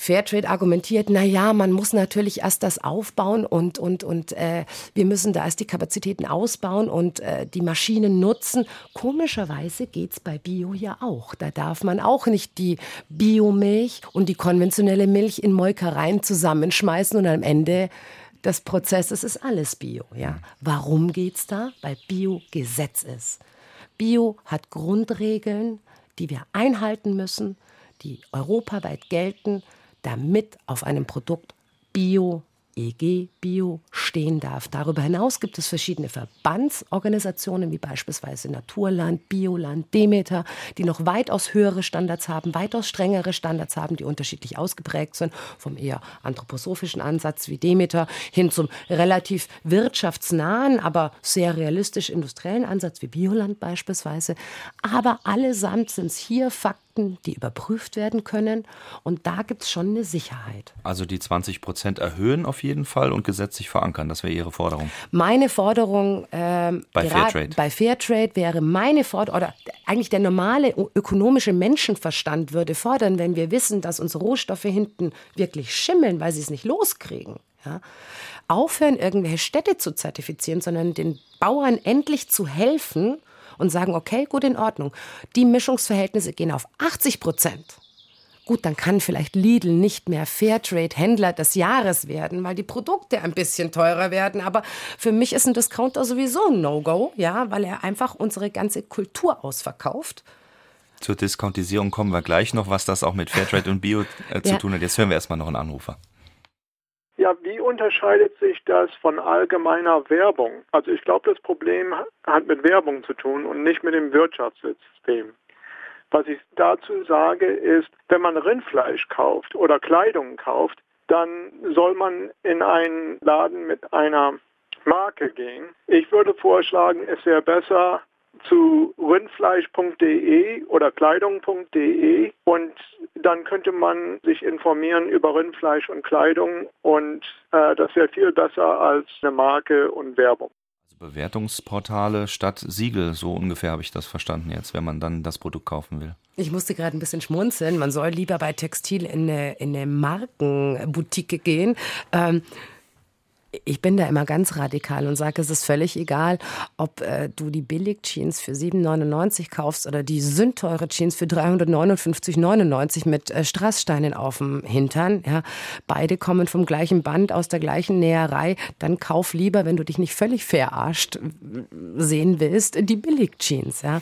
[SPEAKER 3] Fairtrade argumentiert, na ja, man muss natürlich erst das aufbauen und, und, und äh, wir müssen da erst die Kapazitäten ausbauen und äh, die Maschinen nutzen. Komischerweise geht es bei Bio ja auch. Da darf man auch nicht die Biomilch und die konventionelle Milch in Molkereien zusammenschmeißen und am Ende des Prozesses ist alles Bio. Ja. Warum geht es da? Weil Bio Gesetz ist. Bio hat Grundregeln, die wir einhalten müssen, die europaweit gelten damit auf einem Produkt Bio EG Bio stehen darf. Darüber hinaus gibt es verschiedene Verbandsorganisationen wie beispielsweise Naturland, Bioland, Demeter, die noch weitaus höhere Standards haben, weitaus strengere Standards haben, die unterschiedlich ausgeprägt sind, vom eher anthroposophischen Ansatz wie Demeter hin zum relativ wirtschaftsnahen, aber sehr realistisch industriellen Ansatz wie Bioland beispielsweise. Aber allesamt sind es hier Fakten, Fakten, die überprüft werden können. Und da gibt es schon eine Sicherheit.
[SPEAKER 2] Also die 20 Prozent erhöhen auf jeden Fall und gesetzlich verankern. Das wäre Ihre Forderung.
[SPEAKER 3] Meine Forderung ähm,
[SPEAKER 2] bei Fairtrade.
[SPEAKER 3] Bei Fairtrade wäre meine Forderung, oder eigentlich der normale ökonomische Menschenverstand würde fordern, wenn wir wissen, dass unsere Rohstoffe hinten wirklich schimmeln, weil sie es nicht loskriegen. Ja? Aufhören, irgendwelche Städte zu zertifizieren, sondern den Bauern endlich zu helfen und sagen, okay, gut in Ordnung. Die Mischungsverhältnisse gehen auf 80 Prozent. Gut, dann kann vielleicht Lidl nicht mehr Fairtrade-Händler des Jahres werden, weil die Produkte ein bisschen teurer werden. Aber für mich ist ein Discounter sowieso ein No-Go, ja, weil er einfach unsere ganze Kultur ausverkauft.
[SPEAKER 2] Zur Discountisierung kommen wir gleich noch, was das auch mit Fairtrade und Bio äh, zu ja. tun hat. Jetzt hören wir erstmal noch einen Anrufer.
[SPEAKER 5] Ja, wie unterscheidet sich das von allgemeiner Werbung? Also ich glaube, das Problem hat mit Werbung zu tun und nicht mit dem Wirtschaftssystem. Was ich dazu sage, ist, wenn man Rindfleisch kauft oder Kleidung kauft, dann soll man in einen Laden mit einer Marke gehen. Ich würde vorschlagen, es wäre besser, zu rindfleisch.de oder kleidung.de und dann könnte man sich informieren über Rindfleisch und Kleidung und äh, das wäre viel besser als eine Marke und Werbung.
[SPEAKER 2] Also Bewertungsportale statt Siegel, so ungefähr habe ich das verstanden jetzt, wenn man dann das Produkt kaufen will.
[SPEAKER 3] Ich musste gerade ein bisschen schmunzeln. Man soll lieber bei Textil in eine, in eine Markenboutique gehen. Ähm, ich bin da immer ganz radikal und sage, es ist völlig egal, ob äh, du die Billig-Jeans für 7,99 kaufst oder die sündteure Jeans für 359,99 mit äh, Strasssteinen auf dem Hintern. Ja. Beide kommen vom gleichen Band aus der gleichen Näherei. Dann kauf lieber, wenn du dich nicht völlig verarscht sehen willst, die Billig-Jeans. Ja.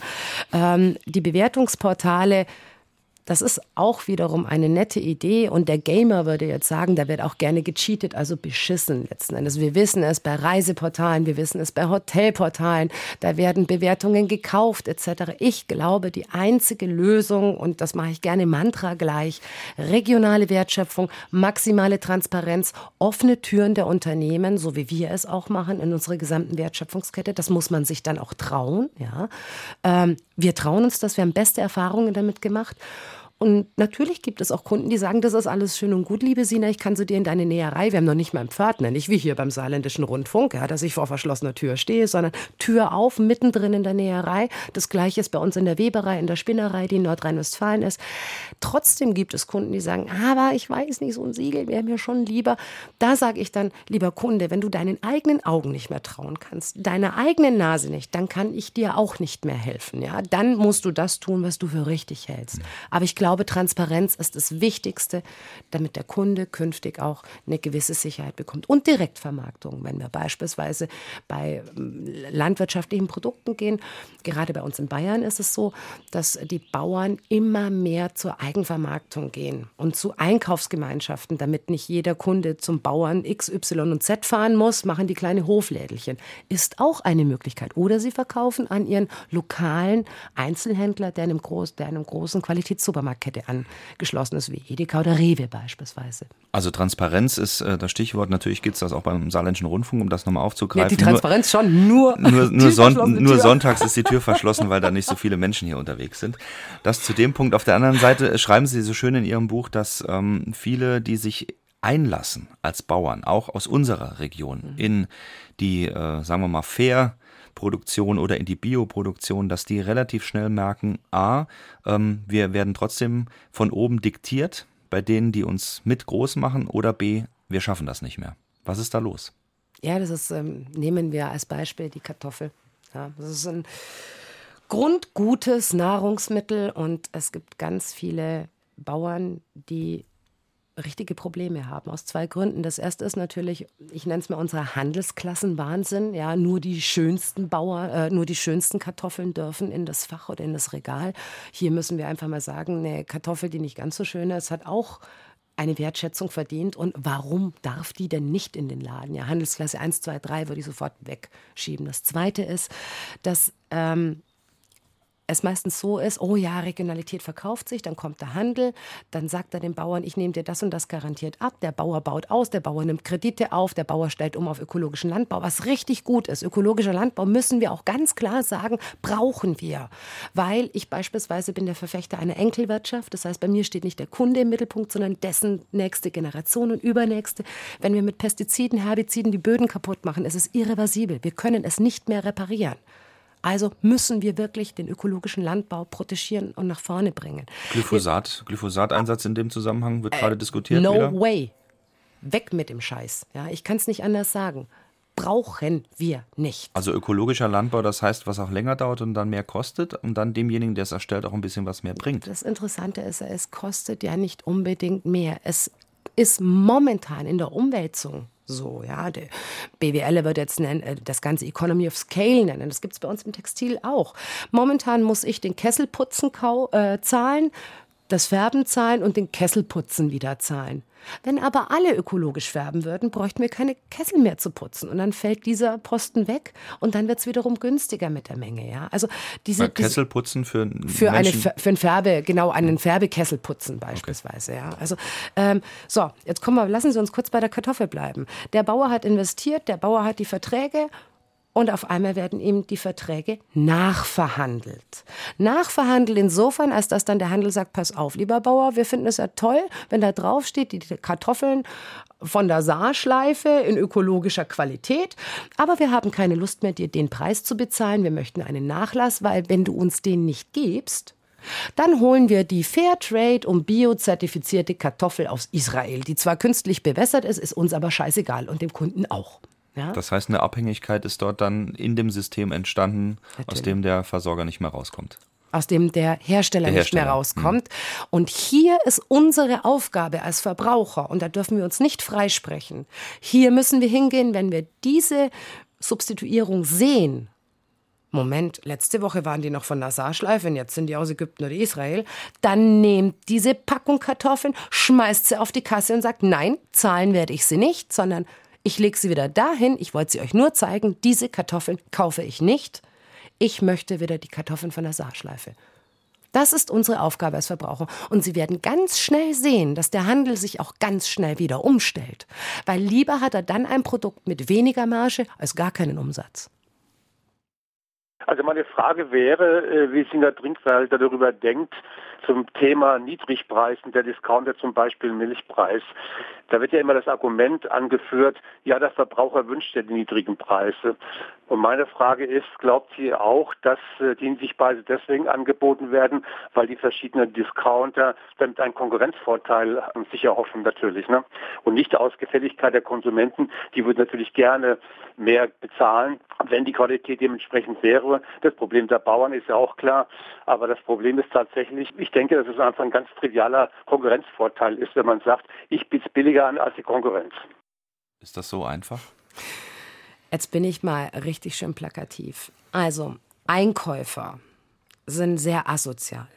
[SPEAKER 3] Ähm, die Bewertungsportale das ist auch wiederum eine nette Idee und der Gamer würde jetzt sagen, da wird auch gerne gecheatet, also beschissen letzten Endes. Wir wissen es bei Reiseportalen, wir wissen es bei Hotelportalen, da werden Bewertungen gekauft etc. Ich glaube, die einzige Lösung, und das mache ich gerne Mantra gleich, regionale Wertschöpfung, maximale Transparenz, offene Türen der Unternehmen, so wie wir es auch machen in unserer gesamten Wertschöpfungskette, das muss man sich dann auch trauen. Ja. Ähm, wir trauen uns das, wir haben beste Erfahrungen damit gemacht. Und natürlich gibt es auch Kunden, die sagen, das ist alles schön und gut, liebe Sina, ich kann zu dir in deine Näherei. Wir haben noch nicht mal einen Pförtner, nicht wie hier beim Saarländischen Rundfunk, ja, dass ich vor verschlossener Tür stehe, sondern Tür auf, mittendrin in der Näherei. Das gleiche ist bei uns in der Weberei, in der Spinnerei, die in Nordrhein-Westfalen ist. Trotzdem gibt es Kunden, die sagen, aber ich weiß nicht, so ein Siegel wäre mir schon lieber. Da sage ich dann, lieber Kunde, wenn du deinen eigenen Augen nicht mehr trauen kannst, deiner eigenen Nase nicht, dann kann ich dir auch nicht mehr helfen. Ja? Dann musst du das tun, was du für richtig hältst. Aber ich glaube, glaube, Transparenz ist das Wichtigste, damit der Kunde künftig auch eine gewisse Sicherheit bekommt. Und Direktvermarktung, wenn wir beispielsweise bei ähm, landwirtschaftlichen Produkten gehen. Gerade bei uns in Bayern ist es so, dass die Bauern immer mehr zur Eigenvermarktung gehen und zu Einkaufsgemeinschaften, damit nicht jeder Kunde zum Bauern X, Y und Z fahren muss, machen die kleine Hoflädelchen. Ist auch eine Möglichkeit. Oder sie verkaufen an ihren lokalen Einzelhändler, der einem, groß, der einem großen Qualitätssupermarkt Supermarktkette angeschlossen ist, wie Edeka oder Rewe beispielsweise.
[SPEAKER 2] Also Transparenz ist äh, das Stichwort. Natürlich gibt es das auch beim Saarländischen Rundfunk, um das nochmal aufzugreifen.
[SPEAKER 3] Ja, die Transparenz nur, schon, nur,
[SPEAKER 2] nur, nur, son nur sonntags ist die Tür verschlossen, weil da nicht so viele Menschen hier unterwegs sind. Das zu dem Punkt. Auf der anderen Seite äh, schreiben Sie so schön in Ihrem Buch, dass ähm, viele, die sich einlassen als Bauern, auch aus unserer Region, mhm. in die, äh, sagen wir mal, fair Produktion oder in die Bioproduktion, dass die relativ schnell merken, a, ähm, wir werden trotzdem von oben diktiert bei denen, die uns mit groß machen, oder b, wir schaffen das nicht mehr. Was ist da los?
[SPEAKER 3] Ja, das ist, ähm, nehmen wir als Beispiel die Kartoffel. Ja, das ist ein grundgutes Nahrungsmittel und es gibt ganz viele Bauern, die richtige Probleme haben. Aus zwei Gründen. Das erste ist natürlich, ich nenne es mal unser Handelsklassenwahnsinn. Ja, nur die schönsten Bauer, äh, nur die schönsten Kartoffeln dürfen in das Fach oder in das Regal. Hier müssen wir einfach mal sagen, eine Kartoffel, die nicht ganz so schön ist, hat auch eine Wertschätzung verdient. Und warum darf die denn nicht in den Laden? Ja, Handelsklasse 1, 2, 3 würde ich sofort wegschieben. Das zweite ist, dass ähm, es meistens so ist, oh ja, Regionalität verkauft sich, dann kommt der Handel, dann sagt er den Bauern, ich nehme dir das und das garantiert ab, der Bauer baut aus, der Bauer nimmt Kredite auf, der Bauer stellt um auf ökologischen Landbau, was richtig gut ist. Ökologischer Landbau müssen wir auch ganz klar sagen, brauchen wir, weil ich beispielsweise bin der Verfechter einer Enkelwirtschaft, das heißt, bei mir steht nicht der Kunde im Mittelpunkt, sondern dessen nächste Generation und übernächste. Wenn wir mit Pestiziden, Herbiziden die Böden kaputt machen, ist es irreversibel. Wir können es nicht mehr reparieren. Also müssen wir wirklich den ökologischen Landbau protegieren und nach vorne bringen.
[SPEAKER 2] Glyphosat, Glyphosateinsatz in dem Zusammenhang wird äh, gerade diskutiert.
[SPEAKER 3] No
[SPEAKER 2] wieder.
[SPEAKER 3] way. Weg mit dem Scheiß. Ja, ich kann es nicht anders sagen. Brauchen wir nicht.
[SPEAKER 2] Also ökologischer Landbau, das heißt, was auch länger dauert und dann mehr kostet und dann demjenigen, der es erstellt, auch ein bisschen was mehr bringt.
[SPEAKER 3] Das Interessante ist, es kostet ja nicht unbedingt mehr. Es ist momentan in der Umwälzung so, ja, der BWL wird jetzt nennen, äh, das ganze Economy of Scale nennen. Das gibt es bei uns im Textil auch. Momentan muss ich den Kesselputzen äh, zahlen, das Färben zahlen und den Kesselputzen wieder zahlen. Wenn aber alle ökologisch färben würden, bräuchten wir keine Kessel mehr zu putzen. Und dann fällt dieser Posten weg und dann wird es wiederum günstiger mit der Menge. Ja? Also diese,
[SPEAKER 2] Kessel putzen für
[SPEAKER 3] für, eine, für ein Färbe, genau, einen Färbekessel putzen beispielsweise. Okay. Ja? Also, ähm, so, jetzt kommen wir, lassen Sie uns kurz bei der Kartoffel bleiben. Der Bauer hat investiert, der Bauer hat die Verträge und auf einmal werden ihm die Verträge nachverhandelt. Nachverhandelt insofern, als dass dann der Handel sagt, pass auf, lieber Bauer, wir finden es ja toll, wenn da drauf steht, die Kartoffeln von der Saarschleife in ökologischer Qualität, aber wir haben keine Lust mehr, dir den Preis zu bezahlen. Wir möchten einen Nachlass, weil wenn du uns den nicht gibst, Dann holen wir die Fairtrade und biozertifizierte Kartoffel aus Israel, die zwar künstlich bewässert ist, ist uns aber scheißegal und dem Kunden auch.
[SPEAKER 2] Ja? Das heißt, eine Abhängigkeit ist dort dann in dem System entstanden, Natürlich. aus dem der Versorger nicht mehr rauskommt
[SPEAKER 3] aus dem der Hersteller, der Hersteller. nicht mehr rauskommt. Mhm. Und hier ist unsere Aufgabe als Verbraucher, und da dürfen wir uns nicht freisprechen. Hier müssen wir hingehen, wenn wir diese Substituierung sehen Moment, letzte Woche waren die noch von und jetzt sind die aus Ägypten oder Israel. Dann nehmt diese Packung Kartoffeln, schmeißt sie auf die Kasse und sagt, nein, zahlen werde ich sie nicht, sondern ich lege sie wieder dahin. Ich wollte sie euch nur zeigen, diese Kartoffeln kaufe ich nicht. Ich möchte wieder die Kartoffeln von der Saarschleife. Das ist unsere Aufgabe als Verbraucher. Und Sie werden ganz schnell sehen, dass der Handel sich auch ganz schnell wieder umstellt. Weil lieber hat er dann ein Produkt mit weniger Marge als gar keinen Umsatz.
[SPEAKER 6] Also meine Frage wäre, äh, wie Singer Trinkwälder darüber denkt, zum Thema Niedrigpreis und der Discounter zum Beispiel Milchpreis. Da wird ja immer das Argument angeführt, ja, der Verbraucher wünscht ja die niedrigen Preise. Und meine Frage ist, glaubt sie auch, dass äh, die Niedrigpreise deswegen angeboten werden, weil die verschiedenen Discounter damit einen Konkurrenzvorteil sich erhoffen natürlich. Ne? Und nicht aus Gefälligkeit der Konsumenten, die würden natürlich gerne mehr bezahlen, wenn die Qualität dementsprechend wäre. Das Problem der Bauern ist ja auch klar. Aber das Problem ist tatsächlich, ich denke, dass es einfach ein ganz trivialer Konkurrenzvorteil ist, wenn man sagt, ich biete es billiger an als die Konkurrenz.
[SPEAKER 2] Ist das so einfach?
[SPEAKER 3] Jetzt bin ich mal richtig schön plakativ. Also, Einkäufer sind sehr asozial.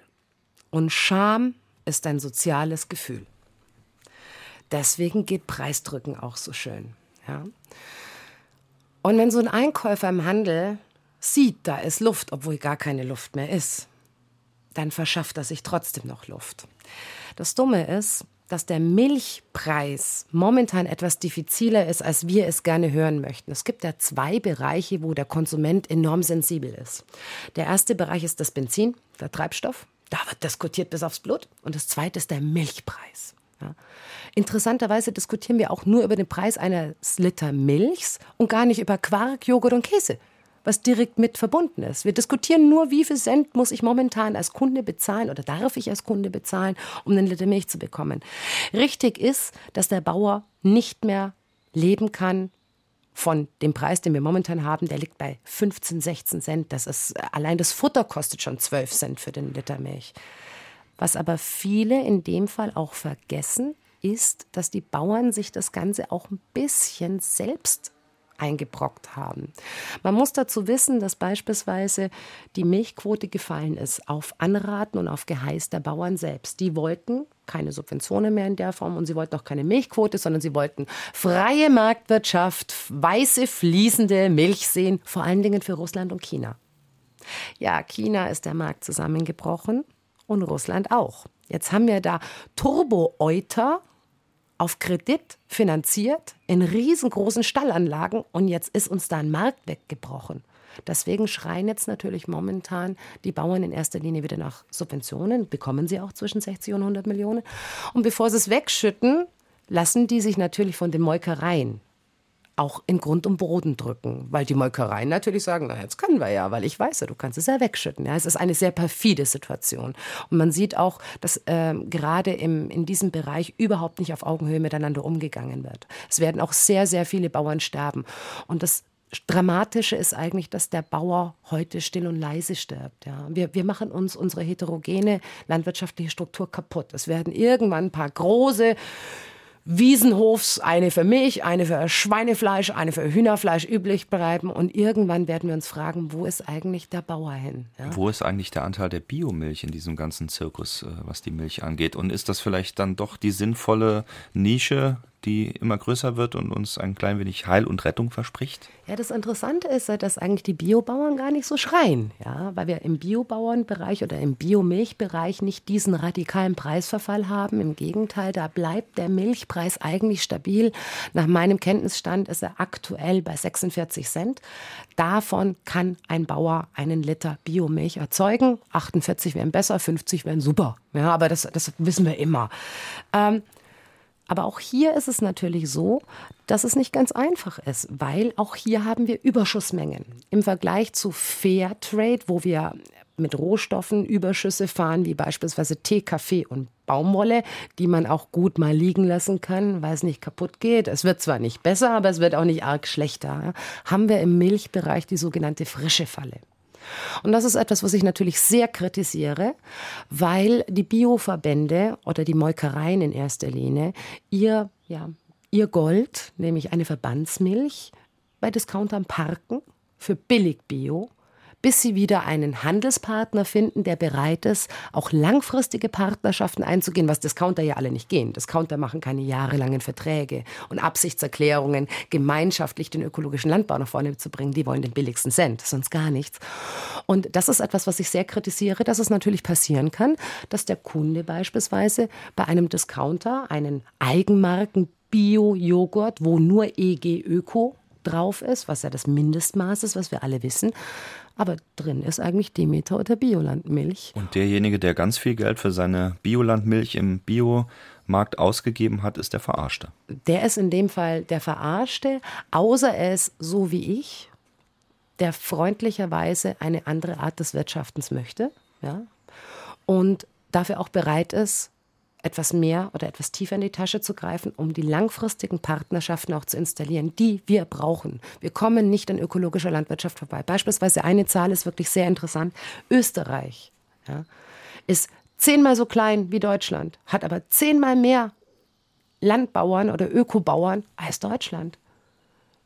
[SPEAKER 3] Und Scham ist ein soziales Gefühl. Deswegen geht Preisdrücken auch so schön. Ja? Und wenn so ein Einkäufer im Handel sieht, da ist Luft, obwohl gar keine Luft mehr ist, dann verschafft er sich trotzdem noch Luft. Das Dumme ist, dass der Milchpreis momentan etwas diffiziler ist, als wir es gerne hören möchten. Es gibt ja zwei Bereiche, wo der Konsument enorm sensibel ist. Der erste Bereich ist das Benzin, der Treibstoff. Da wird diskutiert bis aufs Blut. Und das zweite ist der Milchpreis. Ja. Interessanterweise diskutieren wir auch nur über den Preis eines Liter Milchs und gar nicht über Quark, Joghurt und Käse was direkt mit verbunden ist. Wir diskutieren nur, wie viel Cent muss ich momentan als Kunde bezahlen oder darf ich als Kunde bezahlen, um einen Liter Milch zu bekommen. Richtig ist, dass der Bauer nicht mehr leben kann von dem Preis, den wir momentan haben, der liegt bei 15, 16 Cent. Das ist, allein das Futter kostet schon 12 Cent für den Liter Milch. Was aber viele in dem Fall auch vergessen, ist, dass die Bauern sich das Ganze auch ein bisschen selbst eingebrockt haben. Man muss dazu wissen, dass beispielsweise die Milchquote gefallen ist auf Anraten und auf Geheiß der Bauern selbst. Die wollten keine Subventionen mehr in der Form und sie wollten auch keine Milchquote, sondern sie wollten freie Marktwirtschaft, weiße fließende Milch sehen, vor allen Dingen für Russland und China. Ja, China ist der Markt zusammengebrochen und Russland auch. Jetzt haben wir da Turbo-Euter auf Kredit finanziert in riesengroßen Stallanlagen und jetzt ist uns da ein Markt weggebrochen. Deswegen schreien jetzt natürlich momentan die Bauern in erster Linie wieder nach Subventionen, bekommen sie auch zwischen 60 und 100 Millionen. Und bevor sie es wegschütten, lassen die sich natürlich von den Molkereien auch in Grund und Boden drücken, weil die Molkereien natürlich sagen, na jetzt können wir ja, weil ich weiß ja, du kannst es ja wegschütten. Ja, es ist eine sehr perfide Situation und man sieht auch, dass äh, gerade im, in diesem Bereich überhaupt nicht auf Augenhöhe miteinander umgegangen wird. Es werden auch sehr, sehr viele Bauern sterben und das Dramatische ist eigentlich, dass der Bauer heute still und leise stirbt. Ja. Wir, wir machen uns unsere heterogene landwirtschaftliche Struktur kaputt. Es werden irgendwann ein paar große Wiesenhofs eine für Milch, eine für Schweinefleisch, eine für Hühnerfleisch üblich bleiben. Und irgendwann werden wir uns fragen, wo ist eigentlich der Bauer hin?
[SPEAKER 2] Ja? Wo ist eigentlich der Anteil der Biomilch in diesem ganzen Zirkus, äh, was die Milch angeht? Und ist das vielleicht dann doch die sinnvolle Nische, die immer größer wird und uns ein klein wenig Heil und Rettung verspricht?
[SPEAKER 3] Ja, das Interessante ist, dass eigentlich die Biobauern gar nicht so schreien, ja, weil wir im Biobauernbereich oder im Biomilchbereich nicht diesen radikalen Preisverfall haben. Im Gegenteil, da bleibt der Milchpreis eigentlich stabil. Nach meinem Kenntnisstand ist er aktuell bei 46 Cent. Davon kann ein Bauer einen Liter Biomilch erzeugen. 48 wären besser, 50 wären super. Ja, aber das, das wissen wir immer. Ähm, aber auch hier ist es natürlich so, dass es nicht ganz einfach ist, weil auch hier haben wir Überschussmengen. Im Vergleich zu Fair Trade, wo wir mit Rohstoffen Überschüsse fahren, wie beispielsweise Tee, Kaffee und Baumwolle, die man auch gut mal liegen lassen kann, weil es nicht kaputt geht. Es wird zwar nicht besser, aber es wird auch nicht arg schlechter. Haben wir im Milchbereich die sogenannte frische Falle. Und das ist etwas, was ich natürlich sehr kritisiere, weil die Bioverbände oder die Molkereien in erster Linie ihr, ja, ihr Gold, nämlich eine Verbandsmilch, bei Discountern parken für billig Bio bis sie wieder einen Handelspartner finden, der bereit ist, auch langfristige Partnerschaften einzugehen, was Discounter ja alle nicht gehen. Discounter machen keine jahrelangen Verträge und Absichtserklärungen, gemeinschaftlich den ökologischen Landbau nach vorne zu bringen. Die wollen den billigsten Cent, sonst gar nichts. Und das ist etwas, was ich sehr kritisiere, dass es natürlich passieren kann, dass der Kunde beispielsweise bei einem Discounter einen Eigenmarken Bio-Joghurt, wo nur EG Öko drauf ist, was ja das Mindestmaß ist, was wir alle wissen, aber drin ist eigentlich Demeter oder Biolandmilch.
[SPEAKER 2] Und derjenige, der ganz viel Geld für seine Biolandmilch im Biomarkt ausgegeben hat, ist der Verarschte.
[SPEAKER 3] Der ist in dem Fall der Verarschte, außer er ist so wie ich, der freundlicherweise eine andere Art des Wirtschaftens möchte, ja, und dafür auch bereit ist, etwas mehr oder etwas tiefer in die Tasche zu greifen, um die langfristigen Partnerschaften auch zu installieren, die wir brauchen. Wir kommen nicht an ökologischer Landwirtschaft vorbei. Beispielsweise eine Zahl ist wirklich sehr interessant. Österreich ja, ist zehnmal so klein wie Deutschland, hat aber zehnmal mehr Landbauern oder Ökobauern als Deutschland.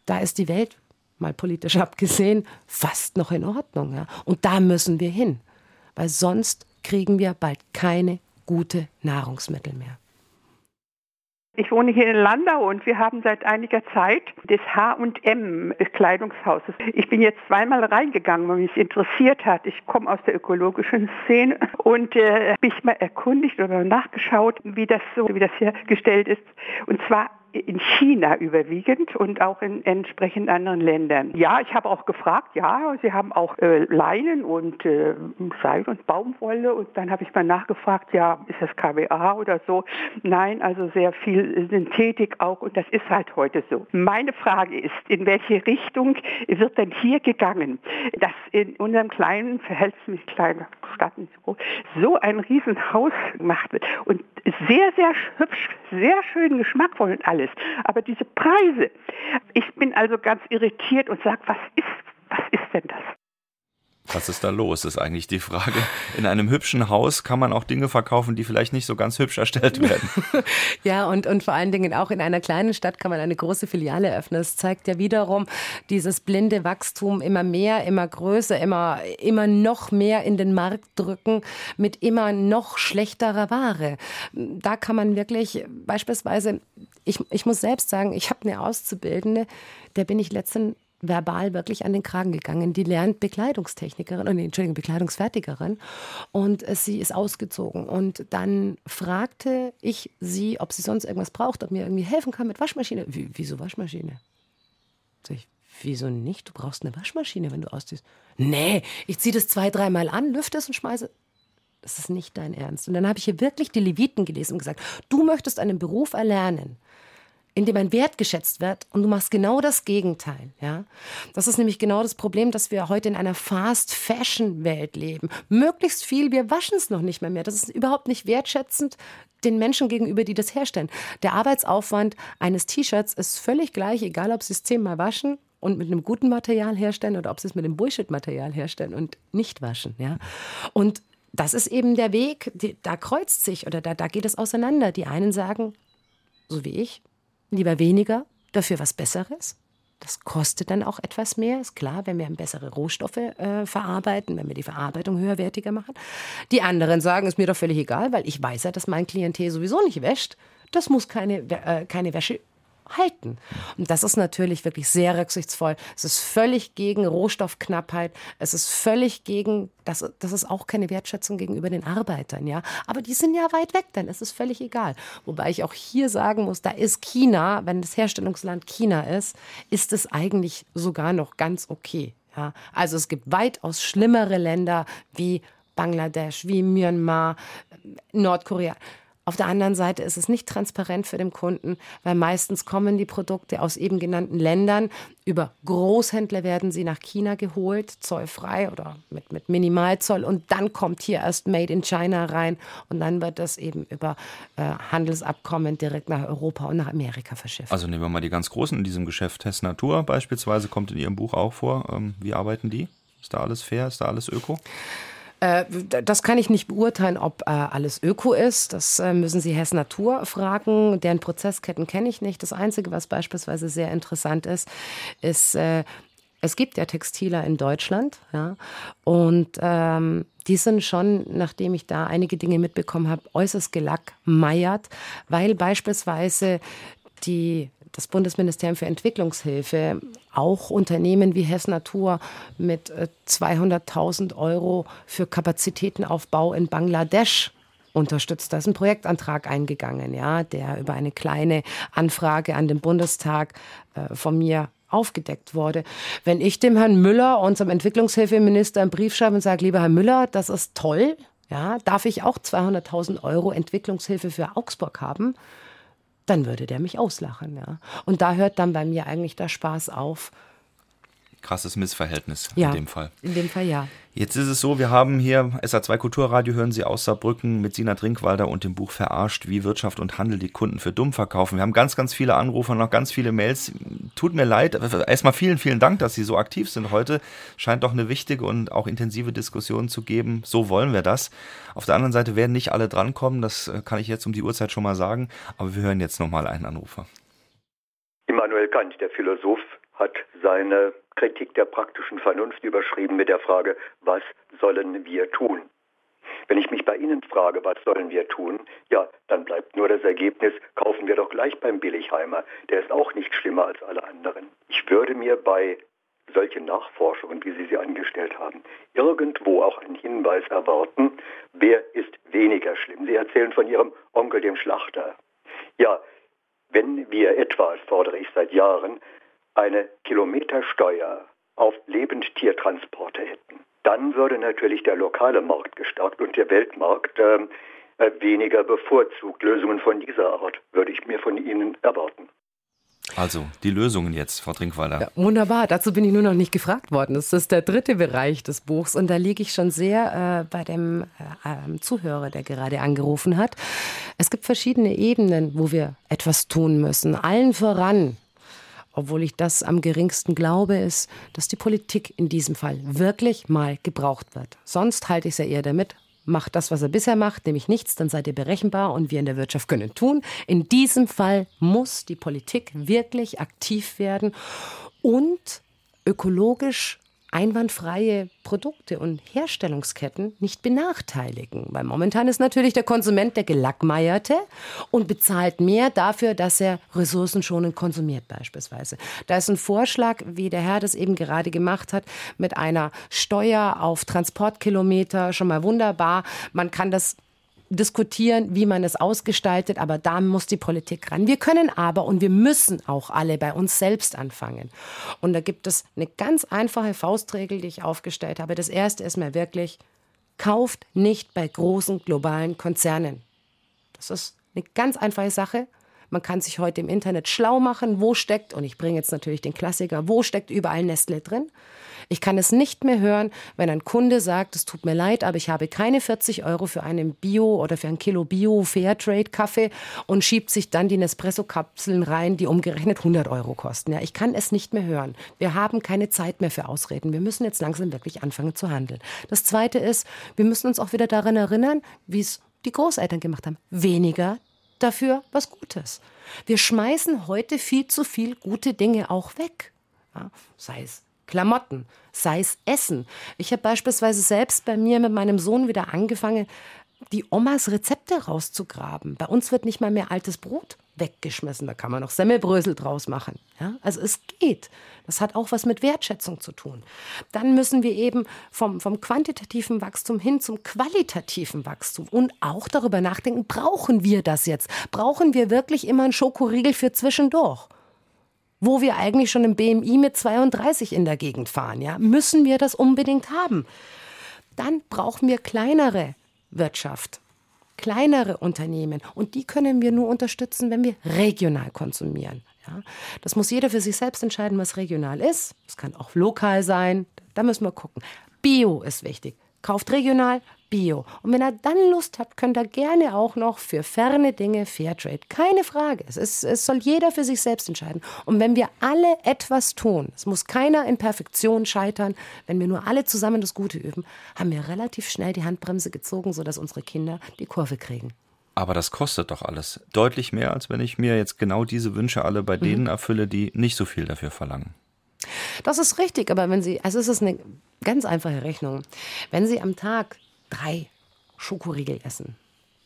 [SPEAKER 3] Da ist die Welt, mal politisch abgesehen, fast noch in Ordnung. Ja. Und da müssen wir hin, weil sonst kriegen wir bald keine gute Nahrungsmittel mehr.
[SPEAKER 7] Ich wohne hier in Landau und wir haben seit einiger Zeit das H&M Kleidungshaus. Ich bin jetzt zweimal reingegangen, weil mich interessiert hat. Ich komme aus der ökologischen Szene und äh, mich mal erkundigt oder nachgeschaut, wie das so, wie das hier gestellt ist. Und zwar in China überwiegend und auch in entsprechend anderen Ländern. Ja, ich habe auch gefragt, ja, sie haben auch äh, Leinen und äh, Seil und Baumwolle und dann habe ich mal nachgefragt, ja, ist das KWA oder so? Nein, also sehr viel Synthetik auch und das ist halt heute so. Meine Frage ist, in welche Richtung wird denn hier gegangen, dass in unserem kleinen, verhältnismäßig kleinen Stadt nicht so, so ein Riesenhaus gemacht wird und sehr, sehr hübsch, sehr schön geschmackvoll und alles ist. Aber diese Preise, ich bin also ganz irritiert und sage, was ist, was ist denn das?
[SPEAKER 2] Was ist da los, ist eigentlich die Frage. In einem hübschen Haus kann man auch Dinge verkaufen, die vielleicht nicht so ganz hübsch erstellt werden.
[SPEAKER 3] ja, und, und vor allen Dingen auch in einer kleinen Stadt kann man eine große Filiale eröffnen. Das zeigt ja wiederum dieses blinde Wachstum immer mehr, immer größer, immer, immer noch mehr in den Markt drücken mit immer noch schlechterer Ware. Da kann man wirklich beispielsweise, ich, ich muss selbst sagen, ich habe eine Auszubildende, der bin ich letzten verbal wirklich an den Kragen gegangen. Die lernt Bekleidungstechnikerin, äh, Entschuldigung, Bekleidungsfertigerin und äh, sie ist ausgezogen. Und dann fragte ich sie, ob sie sonst irgendwas braucht, ob mir irgendwie helfen kann mit Waschmaschine. Wie, wieso Waschmaschine? Sag ich, wieso nicht? Du brauchst eine Waschmaschine, wenn du ausziehst. Nee, ich ziehe das zwei, dreimal an, lüfte es und schmeiße. Das ist nicht dein Ernst. Und dann habe ich hier wirklich die Leviten gelesen und gesagt, du möchtest einen Beruf erlernen, in dem ein Wert geschätzt wird und du machst genau das Gegenteil. Ja? Das ist nämlich genau das Problem, dass wir heute in einer Fast-Fashion-Welt leben. Möglichst viel, wir waschen es noch nicht mehr mehr. Das ist überhaupt nicht wertschätzend den Menschen gegenüber, die das herstellen. Der Arbeitsaufwand eines T-Shirts ist völlig gleich, egal ob sie es zehnmal waschen und mit einem guten Material herstellen oder ob sie es mit einem Bullshit-Material herstellen und nicht waschen. Ja? Und das ist eben der Weg, die, da kreuzt sich oder da, da geht es auseinander. Die einen sagen, so wie ich, Lieber weniger, dafür was Besseres. Das kostet dann auch etwas mehr, ist klar, wenn wir bessere Rohstoffe äh, verarbeiten, wenn wir die Verarbeitung höherwertiger machen. Die anderen sagen, ist mir doch völlig egal, weil ich weiß ja, dass mein Klientel sowieso nicht wäscht. Das muss keine, äh, keine Wäsche halten. Und das ist natürlich wirklich sehr rücksichtsvoll. Es ist völlig gegen Rohstoffknappheit. Es ist völlig gegen, das, das ist auch keine Wertschätzung gegenüber den Arbeitern, ja. Aber die sind ja weit weg, dann ist es völlig egal. Wobei ich auch hier sagen muss, da ist China, wenn das Herstellungsland China ist, ist es eigentlich sogar noch ganz okay. Ja. Also es gibt weitaus schlimmere Länder wie Bangladesch, wie Myanmar, Nordkorea. Auf der anderen Seite ist es nicht transparent für den Kunden, weil meistens kommen die Produkte aus eben genannten Ländern. Über Großhändler werden sie nach China geholt, zollfrei oder mit, mit Minimalzoll. Und dann kommt hier erst Made in China rein. Und dann wird das eben über äh, Handelsabkommen direkt nach Europa und nach Amerika verschifft.
[SPEAKER 2] Also nehmen wir mal die ganz Großen in diesem Geschäft. Hess Natur beispielsweise kommt in Ihrem Buch auch vor. Ähm, wie arbeiten die? Ist da alles fair? Ist da alles öko?
[SPEAKER 3] Äh, das kann ich nicht beurteilen, ob äh, alles Öko ist. Das äh, müssen Sie Hess Natur fragen. Deren Prozessketten kenne ich nicht. Das Einzige, was beispielsweise sehr interessant ist, ist, es gibt ja Textiler in Deutschland. Ja, und ähm, die sind schon, nachdem ich da einige Dinge mitbekommen habe, äußerst gelackmeiert, weil beispielsweise die das Bundesministerium für Entwicklungshilfe auch Unternehmen wie Hess Natur mit 200.000 äh, Euro für Kapazitätenaufbau in Bangladesch unterstützt. Da ist ein Projektantrag eingegangen, ja, der über eine kleine Anfrage an den Bundestag äh, von mir aufgedeckt wurde. Wenn ich dem Herrn Müller, unserem Entwicklungshilfeminister, einen Brief schreibe und sage, lieber Herr Müller, das ist toll, ja, darf ich auch 200.000 Euro Entwicklungshilfe für Augsburg haben? Dann würde der mich auslachen. Ja. Und da hört dann bei mir eigentlich der Spaß auf.
[SPEAKER 2] Krasses Missverhältnis
[SPEAKER 3] ja,
[SPEAKER 2] in dem Fall.
[SPEAKER 3] In dem Fall ja.
[SPEAKER 2] Jetzt ist es so, wir haben hier SA2 Kulturradio, hören Sie aus Saarbrücken mit Sina Trinkwalder und dem Buch Verarscht, wie Wirtschaft und Handel die Kunden für dumm verkaufen. Wir haben ganz, ganz viele Anrufe und noch ganz viele Mails. Tut mir leid. Erstmal vielen, vielen Dank, dass Sie so aktiv sind heute. Scheint doch eine wichtige und auch intensive Diskussion zu geben. So wollen wir das. Auf der anderen Seite werden nicht alle drankommen. Das äh, kann ich jetzt um die Uhrzeit schon mal sagen. Aber wir hören jetzt nochmal einen Anrufer.
[SPEAKER 8] Immanuel Kant, der Philosoph, hat seine Kritik der praktischen Vernunft überschrieben mit der Frage, was sollen wir tun? Wenn ich mich bei Ihnen frage, was sollen wir tun, ja, dann bleibt nur das Ergebnis, kaufen wir doch gleich beim Billigheimer. Der ist auch nicht schlimmer als alle anderen. Ich würde mir bei solchen Nachforschungen, wie Sie sie angestellt haben, irgendwo auch einen Hinweis erwarten, wer ist weniger schlimm. Sie erzählen von Ihrem Onkel, dem Schlachter. Ja, wenn wir etwa, fordere ich seit Jahren, eine Kilometersteuer auf Lebendtiertransporte hätten, dann würde natürlich der lokale Markt gestärkt und der Weltmarkt äh, weniger bevorzugt. Lösungen von dieser Art würde ich mir von Ihnen erwarten.
[SPEAKER 2] Also die Lösungen jetzt, Frau Trinkwalder. Ja,
[SPEAKER 3] wunderbar, dazu bin ich nur noch nicht gefragt worden. Das ist der dritte Bereich des Buchs und da liege ich schon sehr äh, bei dem äh, ähm, Zuhörer, der gerade angerufen hat. Es gibt verschiedene Ebenen, wo wir etwas tun müssen. Allen voran obwohl ich das am geringsten glaube, ist, dass die Politik in diesem Fall wirklich mal gebraucht wird. Sonst halte ich es ja eher damit, macht das, was er bisher macht, nämlich nichts, dann seid ihr berechenbar und wir in der Wirtschaft können tun. In diesem Fall muss die Politik wirklich aktiv werden und ökologisch einwandfreie Produkte und Herstellungsketten nicht benachteiligen. Weil momentan ist natürlich der Konsument der Gelackmeierte und bezahlt mehr dafür, dass er ressourcenschonend konsumiert beispielsweise. Da ist ein Vorschlag, wie der Herr das eben gerade gemacht hat, mit einer Steuer auf Transportkilometer schon mal wunderbar. Man kann das diskutieren, wie man es ausgestaltet, aber da muss die Politik ran. Wir können aber und wir müssen auch alle bei uns selbst anfangen. Und da gibt es eine ganz einfache Faustregel, die ich aufgestellt habe. Das erste ist mir wirklich, kauft nicht bei großen globalen Konzernen. Das ist eine ganz einfache Sache. Man kann sich heute im Internet schlau machen, wo steckt, und ich bringe jetzt natürlich den Klassiker, wo steckt überall Nestle drin. Ich kann es nicht mehr hören, wenn ein Kunde sagt, es tut mir leid, aber ich habe keine 40 Euro für einen Bio oder für ein Kilo Bio Fairtrade Kaffee und schiebt sich dann die Nespresso-Kapseln rein, die umgerechnet 100 Euro kosten. Ja, ich kann es nicht mehr hören. Wir haben keine Zeit mehr für Ausreden. Wir müssen jetzt langsam wirklich anfangen zu handeln. Das Zweite ist, wir müssen uns auch wieder daran erinnern, wie es die Großeltern gemacht haben. Weniger dafür was Gutes. Wir schmeißen heute viel zu viel gute Dinge auch weg. Ja, sei es Klamotten, sei es Essen. Ich habe beispielsweise selbst bei mir mit meinem Sohn wieder angefangen, die Omas Rezepte rauszugraben. Bei uns wird nicht mal mehr altes Brot weggeschmissen. Da kann man noch Semmelbrösel draus machen. Ja? Also es geht. Das hat auch was mit Wertschätzung zu tun. Dann müssen wir eben vom, vom quantitativen Wachstum hin zum qualitativen Wachstum und auch darüber nachdenken, brauchen wir das jetzt? Brauchen wir wirklich immer einen Schokoriegel für zwischendurch? Wo wir eigentlich schon im BMI mit 32 in der Gegend fahren. Ja? Müssen wir das unbedingt haben? Dann brauchen wir kleinere Wirtschaft. kleinere Unternehmen. Und die können wir nur unterstützen, wenn wir regional konsumieren. Ja, das muss jeder für sich selbst entscheiden, was regional ist. Es kann auch lokal sein. Da müssen wir gucken. Bio ist wichtig. Kauft regional, Bio. Und wenn er dann Lust hat, könnt er gerne auch noch für ferne Dinge Fairtrade. Keine Frage. Es, ist, es soll jeder für sich selbst entscheiden. Und wenn wir alle etwas tun, es muss keiner in Perfektion scheitern, wenn wir nur alle zusammen das Gute üben, haben wir relativ schnell die Handbremse gezogen, sodass unsere Kinder die Kurve kriegen.
[SPEAKER 2] Aber das kostet doch alles deutlich mehr, als wenn ich mir jetzt genau diese Wünsche alle bei mhm. denen erfülle, die nicht so viel dafür verlangen.
[SPEAKER 3] Das ist richtig, aber wenn Sie, also es ist eine ganz einfache Rechnung. Wenn Sie am Tag drei Schokoriegel essen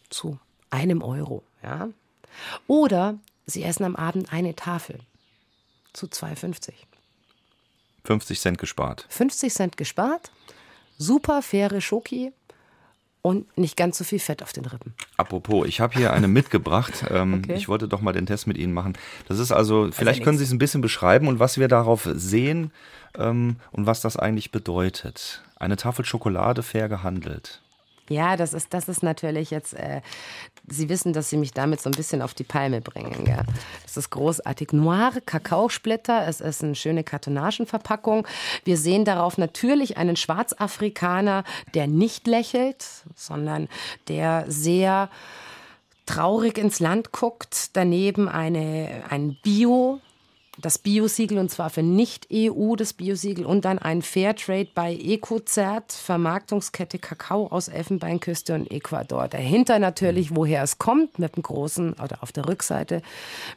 [SPEAKER 3] zu einem Euro, ja, oder Sie essen am Abend eine Tafel zu 2,50.
[SPEAKER 2] 50 Cent gespart.
[SPEAKER 3] 50 Cent gespart, super faire Schoki, und nicht ganz so viel Fett auf den Rippen.
[SPEAKER 2] Apropos, ich habe hier eine mitgebracht. Ähm, okay. Ich wollte doch mal den Test mit Ihnen machen. Das ist also, vielleicht also können Sie es ein bisschen beschreiben und was wir darauf sehen ähm, und was das eigentlich bedeutet. Eine Tafel Schokolade fair gehandelt.
[SPEAKER 3] Ja, das ist, das ist natürlich jetzt, äh, Sie wissen, dass Sie mich damit so ein bisschen auf die Palme bringen. Gell? Das ist großartig. Noir, Kakaosplitter, es ist eine schöne Kartonagenverpackung. Wir sehen darauf natürlich einen Schwarzafrikaner, der nicht lächelt, sondern der sehr traurig ins Land guckt. Daneben eine, ein Bio, das Biosiegel und zwar für Nicht-EU das Biosiegel und dann ein Fairtrade bei Ecozert, Vermarktungskette Kakao aus Elfenbeinküste und Ecuador. Dahinter natürlich, woher es kommt, mit einem großen, oder auf der Rückseite,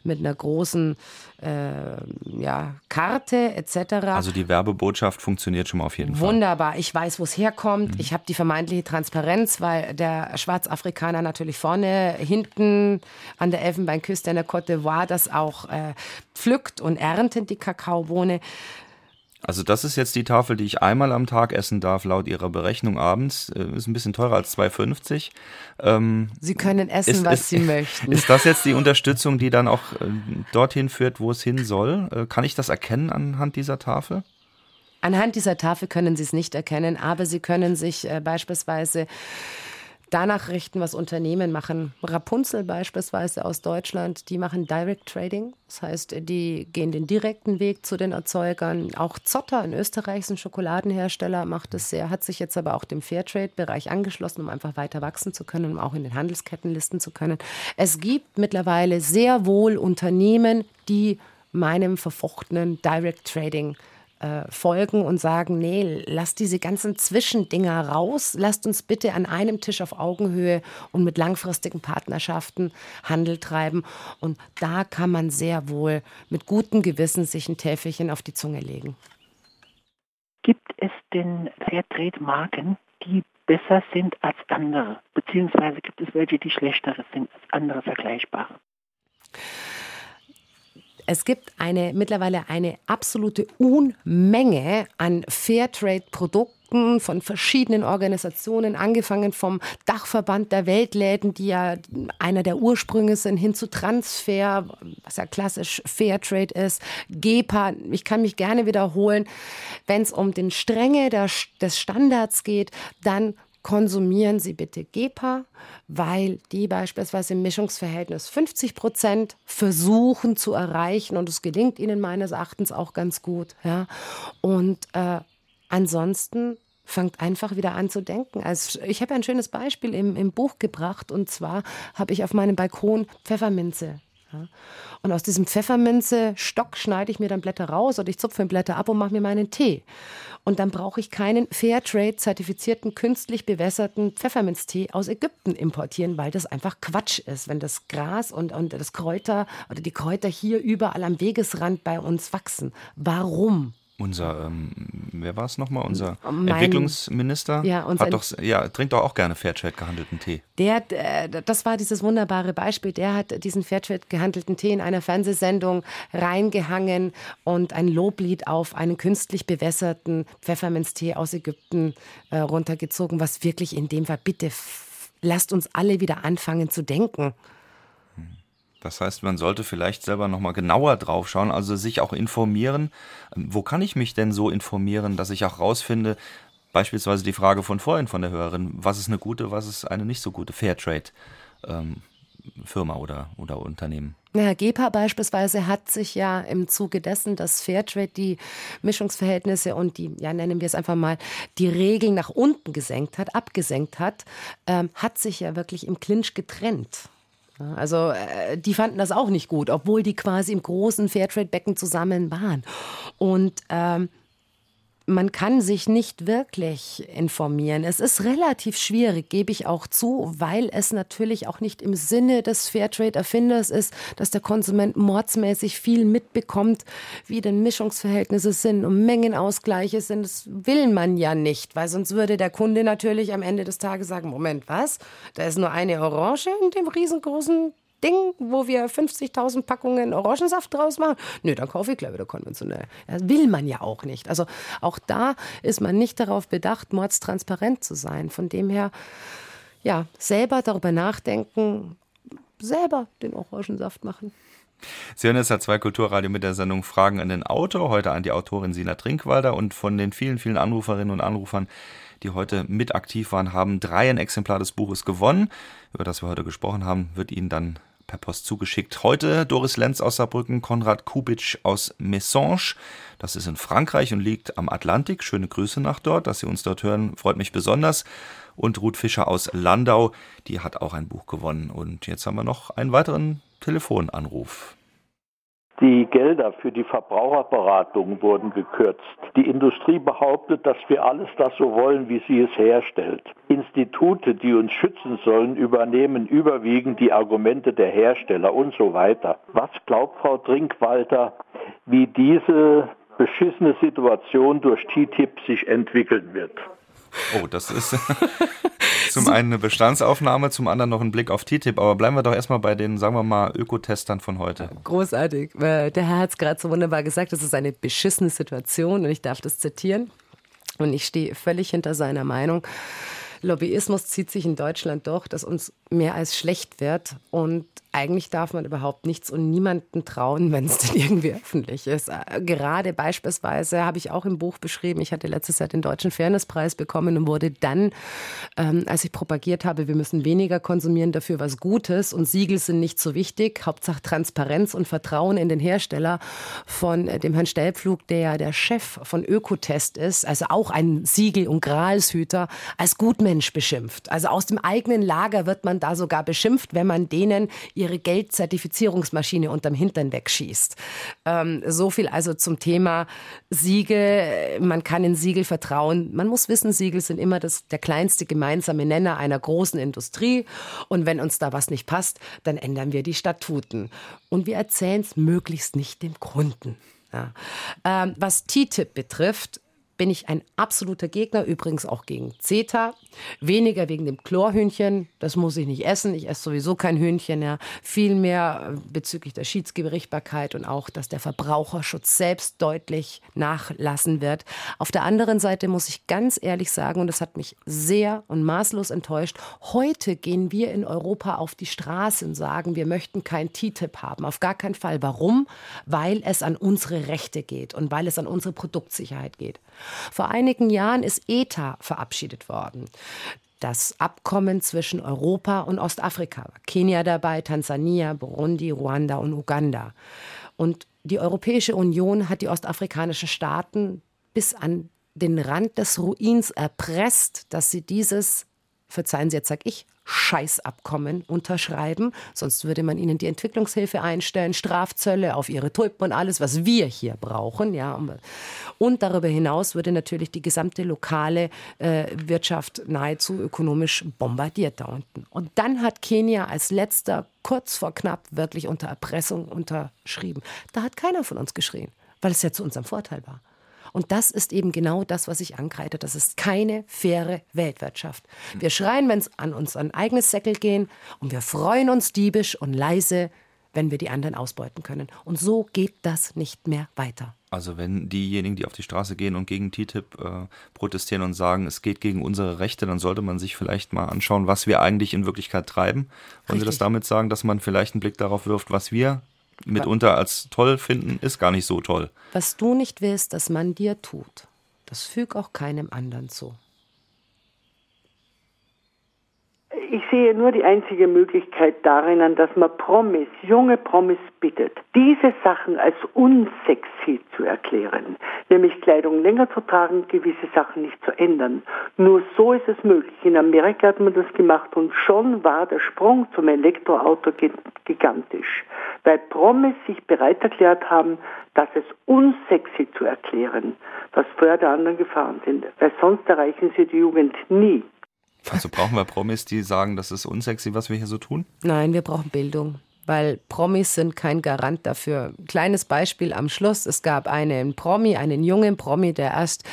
[SPEAKER 3] mit einer großen äh, ja, Karte etc.
[SPEAKER 2] Also die Werbebotschaft funktioniert schon mal auf jeden
[SPEAKER 3] Fall. Wunderbar. Ich weiß, wo es herkommt. Mhm. Ich habe die vermeintliche Transparenz, weil der Schwarzafrikaner natürlich vorne, hinten an der Elfenbeinküste in der Côte d'Ivoire das auch äh, pflückt und erntet, die Kakaobohne.
[SPEAKER 2] Also das ist jetzt die Tafel, die ich einmal am Tag essen darf, laut Ihrer Berechnung abends. Äh, ist ein bisschen teurer als 2,50.
[SPEAKER 3] Ähm, Sie können essen, ist, was ist, Sie möchten.
[SPEAKER 2] Ist das jetzt die Unterstützung, die dann auch äh, dorthin führt, wo es hin soll? Äh, kann ich das erkennen anhand dieser Tafel?
[SPEAKER 3] Anhand dieser Tafel können Sie es nicht erkennen, aber Sie können sich äh, beispielsweise danach richten, was Unternehmen machen. Rapunzel beispielsweise aus Deutschland, die machen Direct Trading. Das heißt, die gehen den direkten Weg zu den Erzeugern. Auch Zotter in Österreich, ein Schokoladenhersteller, macht es sehr, hat sich jetzt aber auch dem Fairtrade-Bereich angeschlossen, um einfach weiter wachsen zu können, um auch in den Handelsketten listen zu können. Es gibt mittlerweile sehr wohl Unternehmen, die meinem verfochtenen Direct Trading äh, folgen und sagen, nee, lasst diese ganzen Zwischendinger raus, lasst uns bitte an einem Tisch auf Augenhöhe und mit langfristigen Partnerschaften Handel treiben. Und da kann man sehr wohl mit gutem Gewissen sich ein Täfelchen auf die Zunge legen.
[SPEAKER 9] Gibt es denn Fairtrade-Marken, die besser sind als andere? Beziehungsweise gibt es welche, die schlechter sind als andere vergleichbare?
[SPEAKER 3] Es gibt eine, mittlerweile eine absolute Unmenge an Fairtrade-Produkten von verschiedenen Organisationen, angefangen vom Dachverband der Weltläden, die ja einer der Ursprünge sind, hin zu Transfer, was ja klassisch Fairtrade ist, GEPA. Ich kann mich gerne wiederholen. Wenn es um den Strenge der, des Standards geht, dann konsumieren Sie bitte GEPA, weil die beispielsweise im Mischungsverhältnis 50 Prozent versuchen zu erreichen und es gelingt ihnen meines Erachtens auch ganz gut. Ja. Und äh, ansonsten fangt einfach wieder an zu denken. Also ich habe ein schönes Beispiel im, im Buch gebracht und zwar habe ich auf meinem Balkon Pfefferminze ja. Und aus diesem Pfefferminze-Stock schneide ich mir dann Blätter raus oder ich zupfe Blätter ab und mache mir meinen Tee. Und dann brauche ich keinen Fairtrade-zertifizierten, künstlich bewässerten Pfefferminztee aus Ägypten importieren, weil das einfach Quatsch ist, wenn das Gras und, und das Kräuter oder die Kräuter hier überall am Wegesrand bei uns wachsen. Warum?
[SPEAKER 2] Unser, ähm, wer war es nochmal? Unser mein, Entwicklungsminister ja, hat doch, ja, trinkt doch auch gerne Fairtrade gehandelten Tee.
[SPEAKER 3] Der, äh, das war dieses wunderbare Beispiel. Der hat diesen Fairtrade gehandelten Tee in einer Fernsehsendung reingehangen und ein Loblied auf einen künstlich bewässerten Pfefferminztee aus Ägypten äh, runtergezogen, was wirklich in dem Fall, bitte lasst uns alle wieder anfangen zu denken.
[SPEAKER 2] Das heißt, man sollte vielleicht selber nochmal genauer drauf schauen, also sich auch informieren. Wo kann ich mich denn so informieren, dass ich auch rausfinde, Beispielsweise die Frage von vorhin von der Hörerin, was ist eine gute, was ist eine nicht so gute Fairtrade ähm, Firma oder, oder Unternehmen?
[SPEAKER 3] Herr Gepa beispielsweise hat sich ja im Zuge dessen, dass Fairtrade die Mischungsverhältnisse und die, ja nennen wir es einfach mal, die Regeln nach unten gesenkt hat, abgesenkt hat, ähm, hat sich ja wirklich im Clinch getrennt. Also äh, die fanden das auch nicht gut, obwohl die quasi im großen Fairtrade-Becken zusammen waren. Und ähm, man kann sich nicht wirklich informieren. Es ist relativ schwierig, gebe ich auch zu, weil es natürlich auch nicht im Sinne des Fairtrade-Erfinders ist, dass der Konsument mordsmäßig viel mitbekommt, wie denn Mischungsverhältnisse sind und Mengenausgleiche sind. Das will man ja nicht, weil sonst würde der Kunde natürlich am Ende des Tages sagen, Moment, was? Da ist nur eine Orange in dem riesengroßen Ding, wo wir 50.000 Packungen Orangensaft draus machen? Nö, dann kaufe ich gleich wieder konventionell. Das will man ja auch nicht. Also auch da ist man nicht darauf bedacht, mordstransparent zu sein. Von dem her, ja, selber darüber nachdenken, selber den Orangensaft machen.
[SPEAKER 2] Sie hören jetzt zwei Kulturradio mit der Sendung Fragen an den Autor, heute an die Autorin Sina Trinkwalder und von den vielen, vielen Anruferinnen und Anrufern, die heute mit aktiv waren, haben drei ein Exemplar des Buches gewonnen. Über das wir heute gesprochen haben, wird Ihnen dann per Post zugeschickt. Heute Doris Lenz aus Saarbrücken, Konrad Kubitsch aus Messange. Das ist in Frankreich und liegt am Atlantik. Schöne Grüße nach dort, dass Sie uns dort hören, freut mich besonders. Und Ruth Fischer aus Landau, die hat auch ein Buch gewonnen. Und jetzt haben wir noch einen weiteren Telefonanruf.
[SPEAKER 10] Die Gelder für die Verbraucherberatung wurden gekürzt. Die Industrie behauptet, dass wir alles das so wollen, wie sie es herstellt. Institute, die uns schützen sollen, übernehmen überwiegend die Argumente der Hersteller und so weiter. Was glaubt Frau Trinkwalter, wie diese beschissene Situation durch TTIP sich entwickeln wird?
[SPEAKER 2] Oh, das ist zum einen eine Bestandsaufnahme, zum anderen noch ein Blick auf TTIP. Aber bleiben wir doch erstmal bei den, sagen wir mal, Ökotestern von heute.
[SPEAKER 3] Großartig. Der Herr hat es gerade so wunderbar gesagt, das ist eine beschissene Situation und ich darf das zitieren. Und ich stehe völlig hinter seiner Meinung. Lobbyismus zieht sich in Deutschland doch, dass uns mehr als schlecht wird. Und eigentlich darf man überhaupt nichts und niemanden trauen, wenn es denn irgendwie öffentlich ist. Äh, gerade beispielsweise habe ich auch im Buch beschrieben, ich hatte letztes Jahr den Deutschen Fairnesspreis bekommen und wurde dann, ähm, als ich propagiert habe, wir müssen weniger konsumieren, dafür was Gutes und Siegel sind nicht so wichtig, Hauptsache Transparenz und Vertrauen in den Hersteller von äh, dem Herrn Stellpflug, der der Chef von Ökotest ist, also auch ein Siegel- und Gralshüter, als Gutmensch beschimpft. Also aus dem eigenen Lager wird man da sogar beschimpft, wenn man denen ihre Geldzertifizierungsmaschine unterm Hintern wegschießt. Ähm, so viel also zum Thema Siegel. Man kann in Siegel vertrauen. Man muss wissen, Siegel sind immer das, der kleinste gemeinsame Nenner einer großen Industrie. Und wenn uns da was nicht passt, dann ändern wir die Statuten. Und wir erzählen es möglichst nicht dem Kunden. Ja. Ähm, was TTIP betrifft, bin ich ein absoluter Gegner, übrigens auch gegen CETA. Weniger wegen dem Chlorhühnchen, das muss ich nicht essen. Ich esse sowieso kein Hühnchen. Ja. Vielmehr äh, bezüglich der Schiedsgerichtbarkeit und auch, dass der Verbraucherschutz selbst deutlich nachlassen wird. Auf der anderen Seite muss ich ganz ehrlich sagen, und das hat mich sehr und maßlos enttäuscht, heute gehen wir in Europa auf die Straße und sagen, wir möchten kein TTIP haben. Auf gar keinen Fall. Warum? Weil es an unsere Rechte geht und weil es an unsere Produktsicherheit geht. Vor einigen Jahren ist ETA verabschiedet worden. Das Abkommen zwischen Europa und Ostafrika. Kenia dabei, Tansania, Burundi, Ruanda und Uganda. Und die Europäische Union hat die ostafrikanischen Staaten bis an den Rand des Ruins erpresst, dass sie dieses, verzeihen Sie, jetzt sag ich, Scheißabkommen unterschreiben. Sonst würde man ihnen die Entwicklungshilfe einstellen, Strafzölle auf ihre Tulpen und alles, was wir hier brauchen. Ja. Und darüber hinaus würde natürlich die gesamte lokale äh, Wirtschaft nahezu ökonomisch bombardiert da unten. Und dann hat Kenia als letzter kurz vor knapp wirklich unter Erpressung unterschrieben. Da hat keiner von uns geschrien, weil es ja zu unserem Vorteil war. Und das ist eben genau das, was ich angreite. Das ist keine faire Weltwirtschaft. Wir schreien, wenn es an uns ein eigenes Säckel gehen und wir freuen uns diebisch und leise, wenn wir die anderen ausbeuten können. Und so geht das nicht mehr weiter.
[SPEAKER 2] Also wenn diejenigen, die auf die Straße gehen und gegen TTIP äh, protestieren und sagen, es geht gegen unsere Rechte, dann sollte man sich vielleicht mal anschauen, was wir eigentlich in Wirklichkeit treiben. Wollen Sie das damit sagen, dass man vielleicht einen Blick darauf wirft, was wir mitunter als toll finden, ist gar nicht so toll.
[SPEAKER 3] Was du nicht willst, dass man dir tut, Das füg auch keinem anderen zu.
[SPEAKER 11] Ich sehe nur die einzige Möglichkeit darin, dass man Promis, junge Promis bittet, diese Sachen als unsexy zu erklären, nämlich Kleidung länger zu tragen, gewisse Sachen nicht zu ändern. Nur so ist es möglich. In Amerika hat man das gemacht und schon war der Sprung zum Elektroauto gigantisch, weil Promis sich bereit erklärt haben, das es unsexy zu erklären, was vorher der anderen Gefahren sind, weil sonst erreichen sie die Jugend nie.
[SPEAKER 2] Also brauchen wir Promis, die sagen, das ist unsexy, was wir hier so tun?
[SPEAKER 3] Nein, wir brauchen Bildung. Weil Promis sind kein Garant dafür. Kleines Beispiel am Schluss. Es gab einen Promi, einen jungen Promi, der erst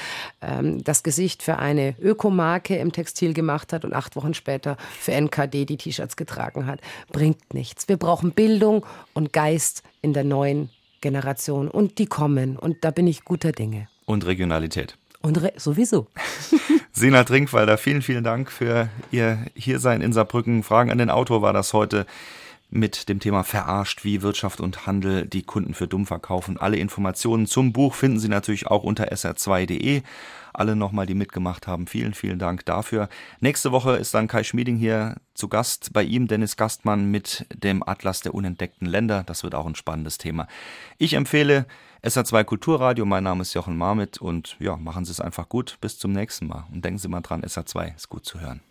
[SPEAKER 3] ähm, das Gesicht für eine Ökomarke im Textil gemacht hat und acht Wochen später für NKD die T-Shirts getragen hat. Bringt nichts. Wir brauchen Bildung und Geist in der neuen Generation. Und die kommen. Und da bin ich guter Dinge.
[SPEAKER 2] Und Regionalität.
[SPEAKER 3] Und sowieso.
[SPEAKER 2] Sina Trinkwalder, vielen, vielen Dank für Ihr Hiersein in Saarbrücken. Fragen an den Autor war das heute mit dem Thema Verarscht, wie Wirtschaft und Handel die Kunden für dumm verkaufen. Alle Informationen zum Buch finden Sie natürlich auch unter sr2.de. Alle nochmal, die mitgemacht haben, vielen, vielen Dank dafür. Nächste Woche ist dann Kai Schmieding hier zu Gast. Bei ihm Dennis Gastmann mit dem Atlas der unentdeckten Länder. Das wird auch ein spannendes Thema. Ich empfehle SR2 Kulturradio. Mein Name ist Jochen Marmit und ja, machen Sie es einfach gut. Bis zum nächsten Mal. Und denken Sie mal dran, SR2 ist gut zu hören.